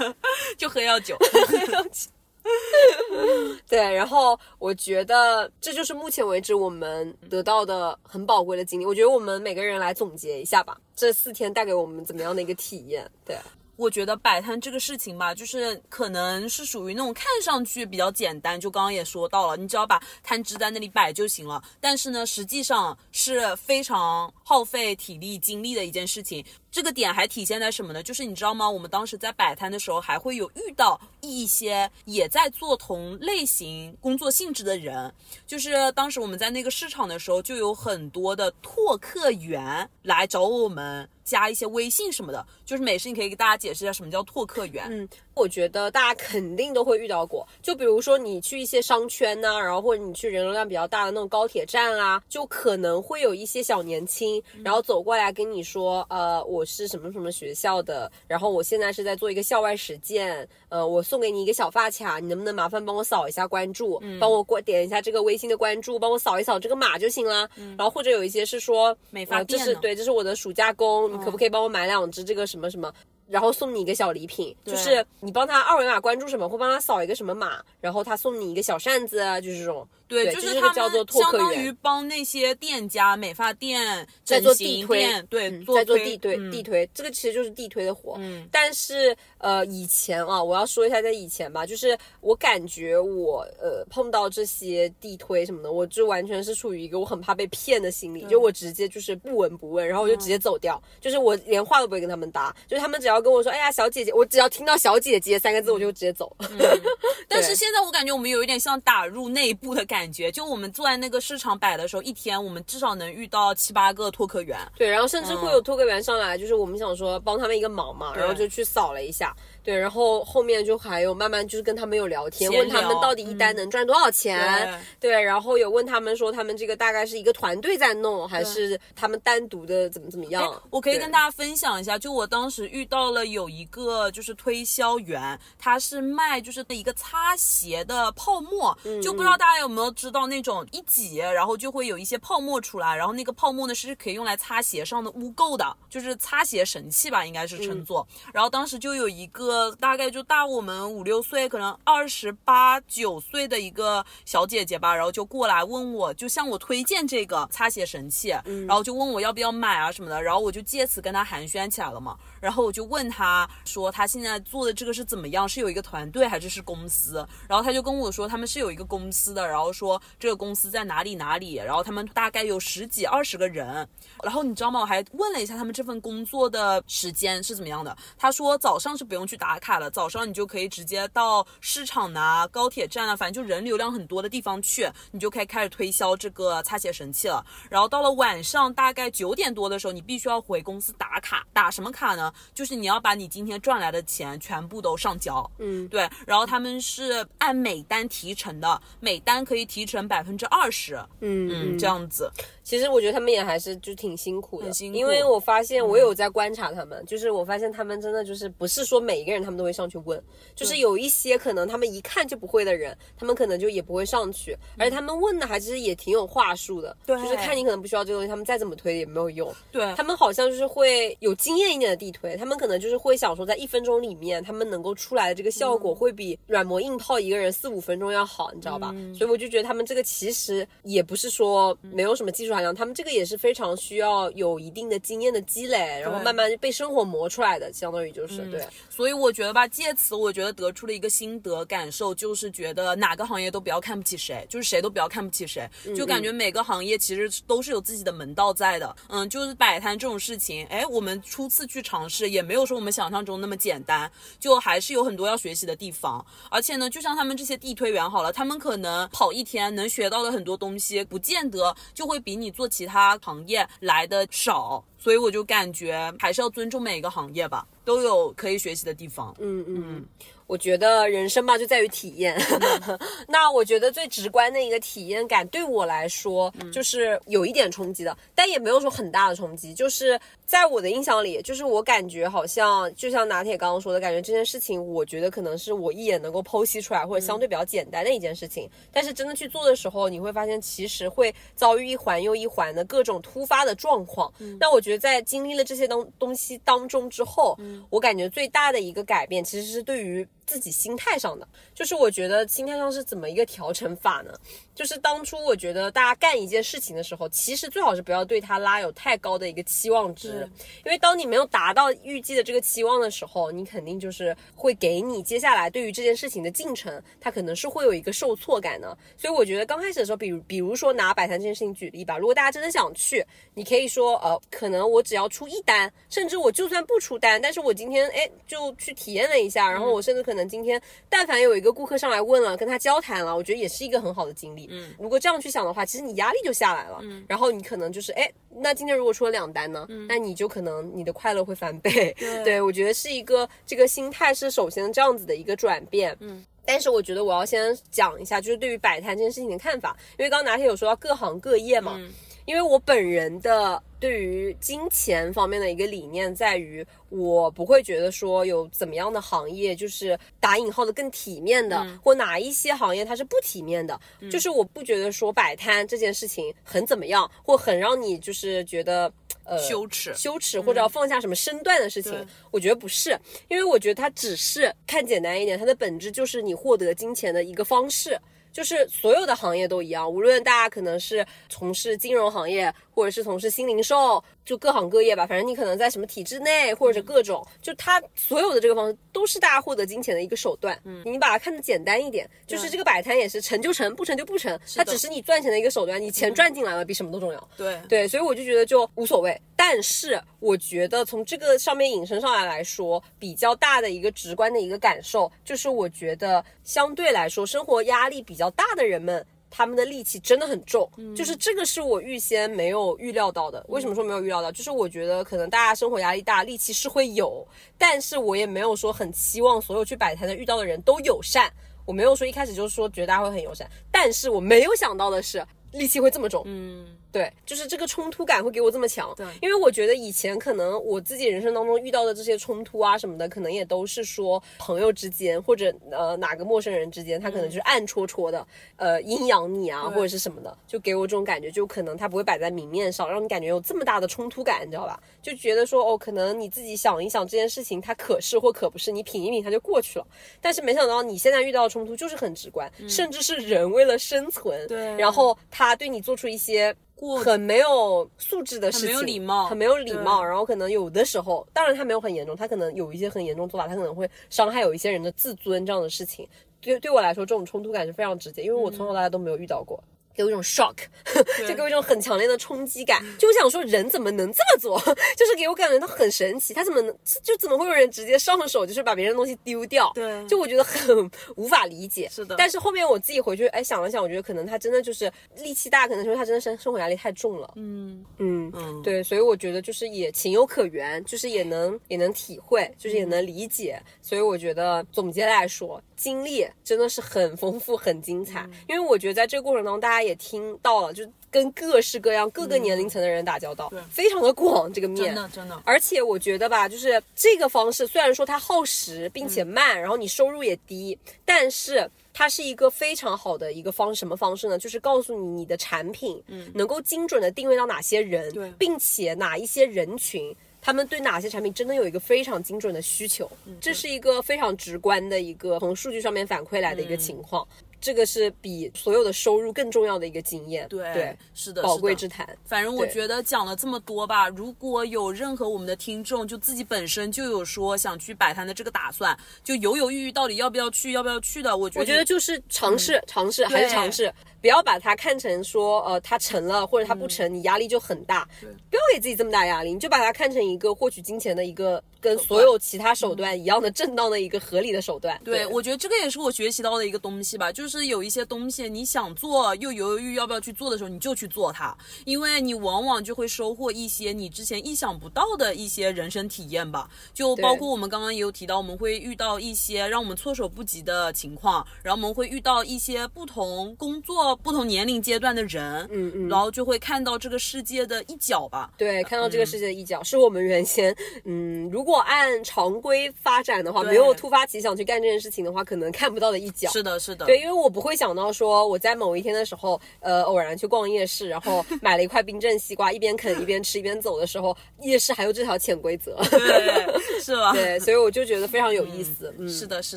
就喝药酒。对，然后我觉得这就是目前为止我们得到的很宝贵的经历。我觉得我们每个人来总结一下吧，这四天带给我们怎么样的一个体验？对，我觉得摆摊这个事情吧，就是可能是属于那种看上去比较简单，就刚刚也说到了，你只要把摊支在那里摆就行了。但是呢，实际上是非常耗费体力精力的一件事情。这个点还体现在什么呢？就是你知道吗？我们当时在摆摊的时候，还会有遇到一些也在做同类型工作性质的人。就是当时我们在那个市场的时候，就有很多的拓客员来找我们加一些微信什么的。就是美式，你可以给大家解释一下什么叫拓客源？嗯，我觉得大家肯定都会遇到过。就比如说你去一些商圈呐、然后或者你去人流量比较大的那种高铁站啊，就可能会有一些小年轻，然后走过来跟你说，呃，我是什么什么学校的，然后我现在是在做一个校外实践，呃，我送给你一个小发卡，你能不能麻烦帮我扫一下关注，帮我关点一下这个微信的关注，帮我扫一扫这个码就行啦。然后或者有一些是说，美发呃这是对，这是我的暑假工，你可不可以帮我买两只这个什么什么？然后送你一个小礼品，就是你帮他二维码关注什么，或帮他扫一个什么码，然后他送你一个小扇子啊，就是这种。对，对就是他们相当于帮那些店家、美发店、在整做地推对，嗯做在做地推、嗯地推，这个其实就是地推的活。嗯但是呃，以前啊，我要说一下在以前吧，就是我感觉我呃碰到这些地推什么的，我就完全是处于一个我很怕被骗的心理，就我直接就是不闻不问，然后我就直接走掉，就是我连话都不会跟他们搭，就是他们只要跟我说，哎呀，小姐姐，我只要听到小姐姐三个字，我就直接走。但是现在我感觉我们有一点像打入内部的感觉，就我们坐在那个市场摆的时候，一天我们至少能遇到七八个拓客员。对，然后甚至会有拓客员上来，就是我们想说帮他们一个忙嘛，然后就去扫了一下，对，然后后面就还有慢慢就是跟他们有聊天，闲问他们到底一单能赚多少钱，对，然后有问他们说他们这个大概是一个团队在弄，还是他们单独的怎么怎么样？我可以跟大家分享一下，就我当时遇到了有一个就是推销员，他是卖就是一个擦鞋的泡沫，嗯就不知道大家有没有知道那种一挤，然后就会有一些泡沫出来，然后那个泡沫呢是可以用来擦鞋上的污垢的，就是擦鞋神器吧，应该是称作。然后当时就有一个大概就大我们五六岁，可能二十八九岁的一个小姐姐吧，然后就过来问我，就向我推荐这个擦鞋神器，然后就问我要不要买啊什么的，然后我就借此跟她寒暄起来了嘛。然后我就问她说，她现在做的这个是怎么样？是有一个团队还是是公司？然后她就跟我说，他们是有一个公司的，然后说这个公司在哪里哪里，然后他们大概有十几二十个人。然后你知道吗？我还问了一下他们这份工作的时间是怎么样的。他说早上是不用去打卡了，早上你就可以直接到市场呐、高铁站啊，反正就人流量很多的地方去，你就可以开始推销这个擦鞋神器了。然后到了晚上大概九点多的时候，你必须要回公司打卡，打什么卡呢？就是你要把你今天赚来的钱全部都上交。嗯，对，然后他们是按每单提成的，每单可以提成百分之二十，嗯嗯，这样子。其实我觉得他们也还是就挺辛苦的，很辛苦。因为我发现我有在观察他们，就是我发现他们真的就是不是说每一个人他们都会上去问，就是有一些可能他们一看就不会的人，他们可能就也不会上去，而且他们问的还其实也挺有话术的，对。就是看你可能不需要这个东西，他们再怎么推也没有用，对。他们好像就是会有经验一点的地推，他们可能就是会想说，在一分钟里面，他们能够出来的这个效果会比软磨硬泡一个人四五分钟要好，你知道吧？所以我就觉得他们这个其实也不是说没有什么技术含量，他们这个也是非常需要有一定的经验的积累，然后慢慢被生活磨出来的，相当于就是、对。所以我觉得吧，借此我觉得得出了一个心得感受，就是觉得哪个行业都不要看不起谁，就是谁都不要看不起谁，就感觉每个行业其实都是有自己的门道在的。嗯，就是摆摊这种事情，哎，我们初次去尝试，也没有说我们想象中那么简单，就还是有很多要学习的地方。而且呢，就像他们这些地推员好了，他们可能跑一天能学到的很多东西，不见得就会比你你做其他行业来的少。所以我就感觉还是要尊重每一个行业吧，都有可以学习的地方。嗯嗯，我觉得人生嘛就在于体验。那我觉得最直观的一个体验感，对我来说就是有一点冲击的，但也没有说很大的冲击。就是在我的印象里，就是我感觉好像就像拿铁刚刚说的，感觉这件事情，我觉得可能是我一眼能够剖析出来，或者相对比较简单的一件事情。但是真的去做的时候，你会发现其实会遭遇一环又一环的各种突发的状况。那我觉得在经历了这些东东西当中之后，我感觉最大的一个改变其实是对于自己心态上的，就是我觉得心态上是怎么一个调整法呢？就是当初我觉得大家干一件事情的时候，其实最好是不要对它拉有太高的一个期望值，因为当你没有达到预计的这个期望的时候，你肯定就是会给你接下来对于这件事情的进程，它可能是会有一个受挫感的。所以我觉得刚开始的时候，比如比如说拿摆摊这件事情举例吧，如果大家真的想去，你可以说呃，可能我只要出一单，甚至我就算不出单，但是我今天哎就去体验了一下，然后我甚至可能今天但凡有一个顾客上来问了，跟他交谈了，我觉得也是一个很好的经历。嗯，如果这样去想的话，其实你压力就下来了。嗯，然后你可能就是哎，那今天如果出了两单呢，那你就可能你的快乐会翻倍。对，我觉得是一个这个心态是首先这样子的一个转变。嗯。但是我觉得我要先讲一下，就是对于摆摊这件事情的看法，因为刚刚拿铁有说到各行各业嘛，因为我本人的对于金钱方面的一个理念在于，我不会觉得说有怎么样的行业就是打引号的更体面的，或哪一些行业它是不体面的，就是我不觉得说摆摊这件事情很怎么样，或很让你就是觉得。呃，羞耻羞耻，或者要放下什么身段的事情，我觉得不是，因为我觉得它只是看简单一点，它的本质就是你获得金钱的一个方式，就是所有的行业都一样，无论大家可能是从事金融行业，或者是从事新零售，就各行各业吧，反正你可能在什么体制内，或者各种，就它所有的这个方式都是大家获得金钱的一个手段。嗯，你把它看得简单一点，就是这个摆摊也是成就成，不成就不成，它只是你赚钱的一个手段，你钱赚进来了比什么都重要。对对，所以我就觉得就无所谓。但是我觉得从这个上面引申上来来说，比较大的一个直观的一个感受，就是我觉得相对来说生活压力比较大的人们。他们的戾气真的很重，就是这个是我预先没有预料到的。为什么说没有预料到？就是我觉得可能大家生活压力大，戾气是会有，但是我也没有说很期望所有去摆摊的遇到的人都友善。我没有说一开始就是说觉得大家会很友善，但是我没有想到的是戾气会这么重。嗯，对，就是这个冲突感会给我这么强。对，因为我觉得以前可能我自己人生当中遇到的这些冲突啊什么的，可能也都是说朋友之间或者呃哪个陌生人之间，他可能就是暗戳戳的呃阴阳你啊或者是什么的，就给我这种感觉，就可能他不会摆在明面上，让你感觉有这么大的冲突感，你知道吧？就觉得说哦，可能你自己想一想这件事情，它可是或可不是，你品一品它就过去了。但是没想到你现在遇到的冲突就是很直观，甚至是人为了生存，对然后他对你做出一些。过很没有素质的事情，很没有礼貌很没有礼貌。然后可能有的时候，当然他没有很严重，他可能有一些很严重做法，他可能会伤害有一些人的自尊这样的事情。对对我来说，这种冲突感是非常直接，因为我从小到大都没有遇到过。给我一种 shock，就给我一种很强烈的冲击感。就我想说，人怎么能这么做？就是给我感觉他很神奇，他怎么能就怎么会有人直接上手，就是把别人的东西丢掉？对就我觉得很无法理解。是的但是后面我自己回去哎想了想，我觉得可能他真的就是力气大，可能说他真的生生活压力太重了。嗯嗯嗯对，所以我觉得就是也情有可原，就是也能也能体会，就是也能理解。所以我觉得总结来说，经历真的是很丰富、很精彩。因为我觉得在这个过程当中，大家也听到了，就跟各式各样、各个年龄层的人打交道，对非常的广这个面。真的真的，而且我觉得吧，就是这个方式虽然说它耗时并且慢，然后你收入也低，但是它是一个非常好的一个方什么方式呢？就是告诉你你的产品，嗯，能够精准的定位到哪些人，对并且哪一些人群。他们对哪些产品真的有一个非常精准的需求，这是一个非常直观的一个从数据上面反馈来的一个情况。这个是比所有的收入更重要的一个经验，对对，是的，宝贵之谈。反正我觉得讲了这么多吧，如果有任何我们的听众就自己本身就有说想去摆摊的这个打算，就犹犹豫豫到底要不要去，要不要去的，我觉得我觉得就是尝试，尝试还是尝试，不要把它看成说，呃，它成了或者它不成，你压力就很大。不要给自己这么大压力，你就把它看成一个获取金钱的一个跟所有其他手段一样的正当的一个合理的手段。对，我觉得这个也是我学习到的一个东西吧，就是有一些东西你想做又犹犹豫豫要不要去做的时候，你就去做它，因为你往往就会收获一些你之前意想不到的一些人生体验吧。就包括我们刚刚也有提到，我们会遇到一些让我们措手不及的情况，然后我们会遇到一些不同工作、不同年龄阶段的人，嗯嗯然后就会看到这个世界的一角吧。对，看到这个世界的一角，是我们原先，嗯，如果按常规发展的话，没有突发奇想去干这件事情的话，可能看不到的一角。是的，是的，对，因为我不会想到说我在某一天的时候，呃，偶然去逛夜市，然后买了一块冰镇西瓜，一边啃一边吃一边走的时候，夜市还有这条潜规则。对，是吧？对，所以我就觉得非常有意思。嗯，是的，是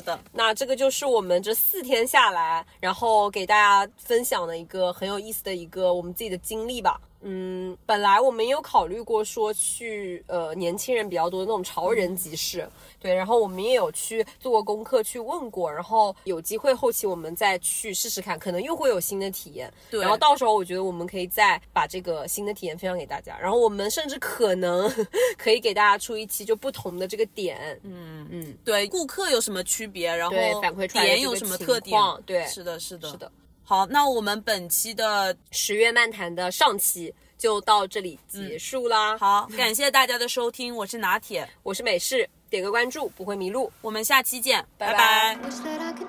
的。那这个就是我们这四天下来，然后给大家分享的一个很有意思的一个我们自己的经历吧。嗯，本来我们也有考虑过说去呃年轻人比较多的那种潮人集市，对，然后我们也有去做过功课去问过，然后有机会后期我们再去试试看，可能又会有新的体验。对然后到时候我觉得我们可以再把这个新的体验分享给大家，然后我们甚至可能 可以给大家出一期就不同的这个点，嗯嗯，对顾客有什么区别，然后反馈出来的点有什么特点况？对是的，是的，是的。好，那我们本期的十月漫谈的上期就到这里结束啦。好，感谢大家的收听，我是拿铁，我是美式，点个关注不会迷路。我们下期见，拜拜拜 Wish that I could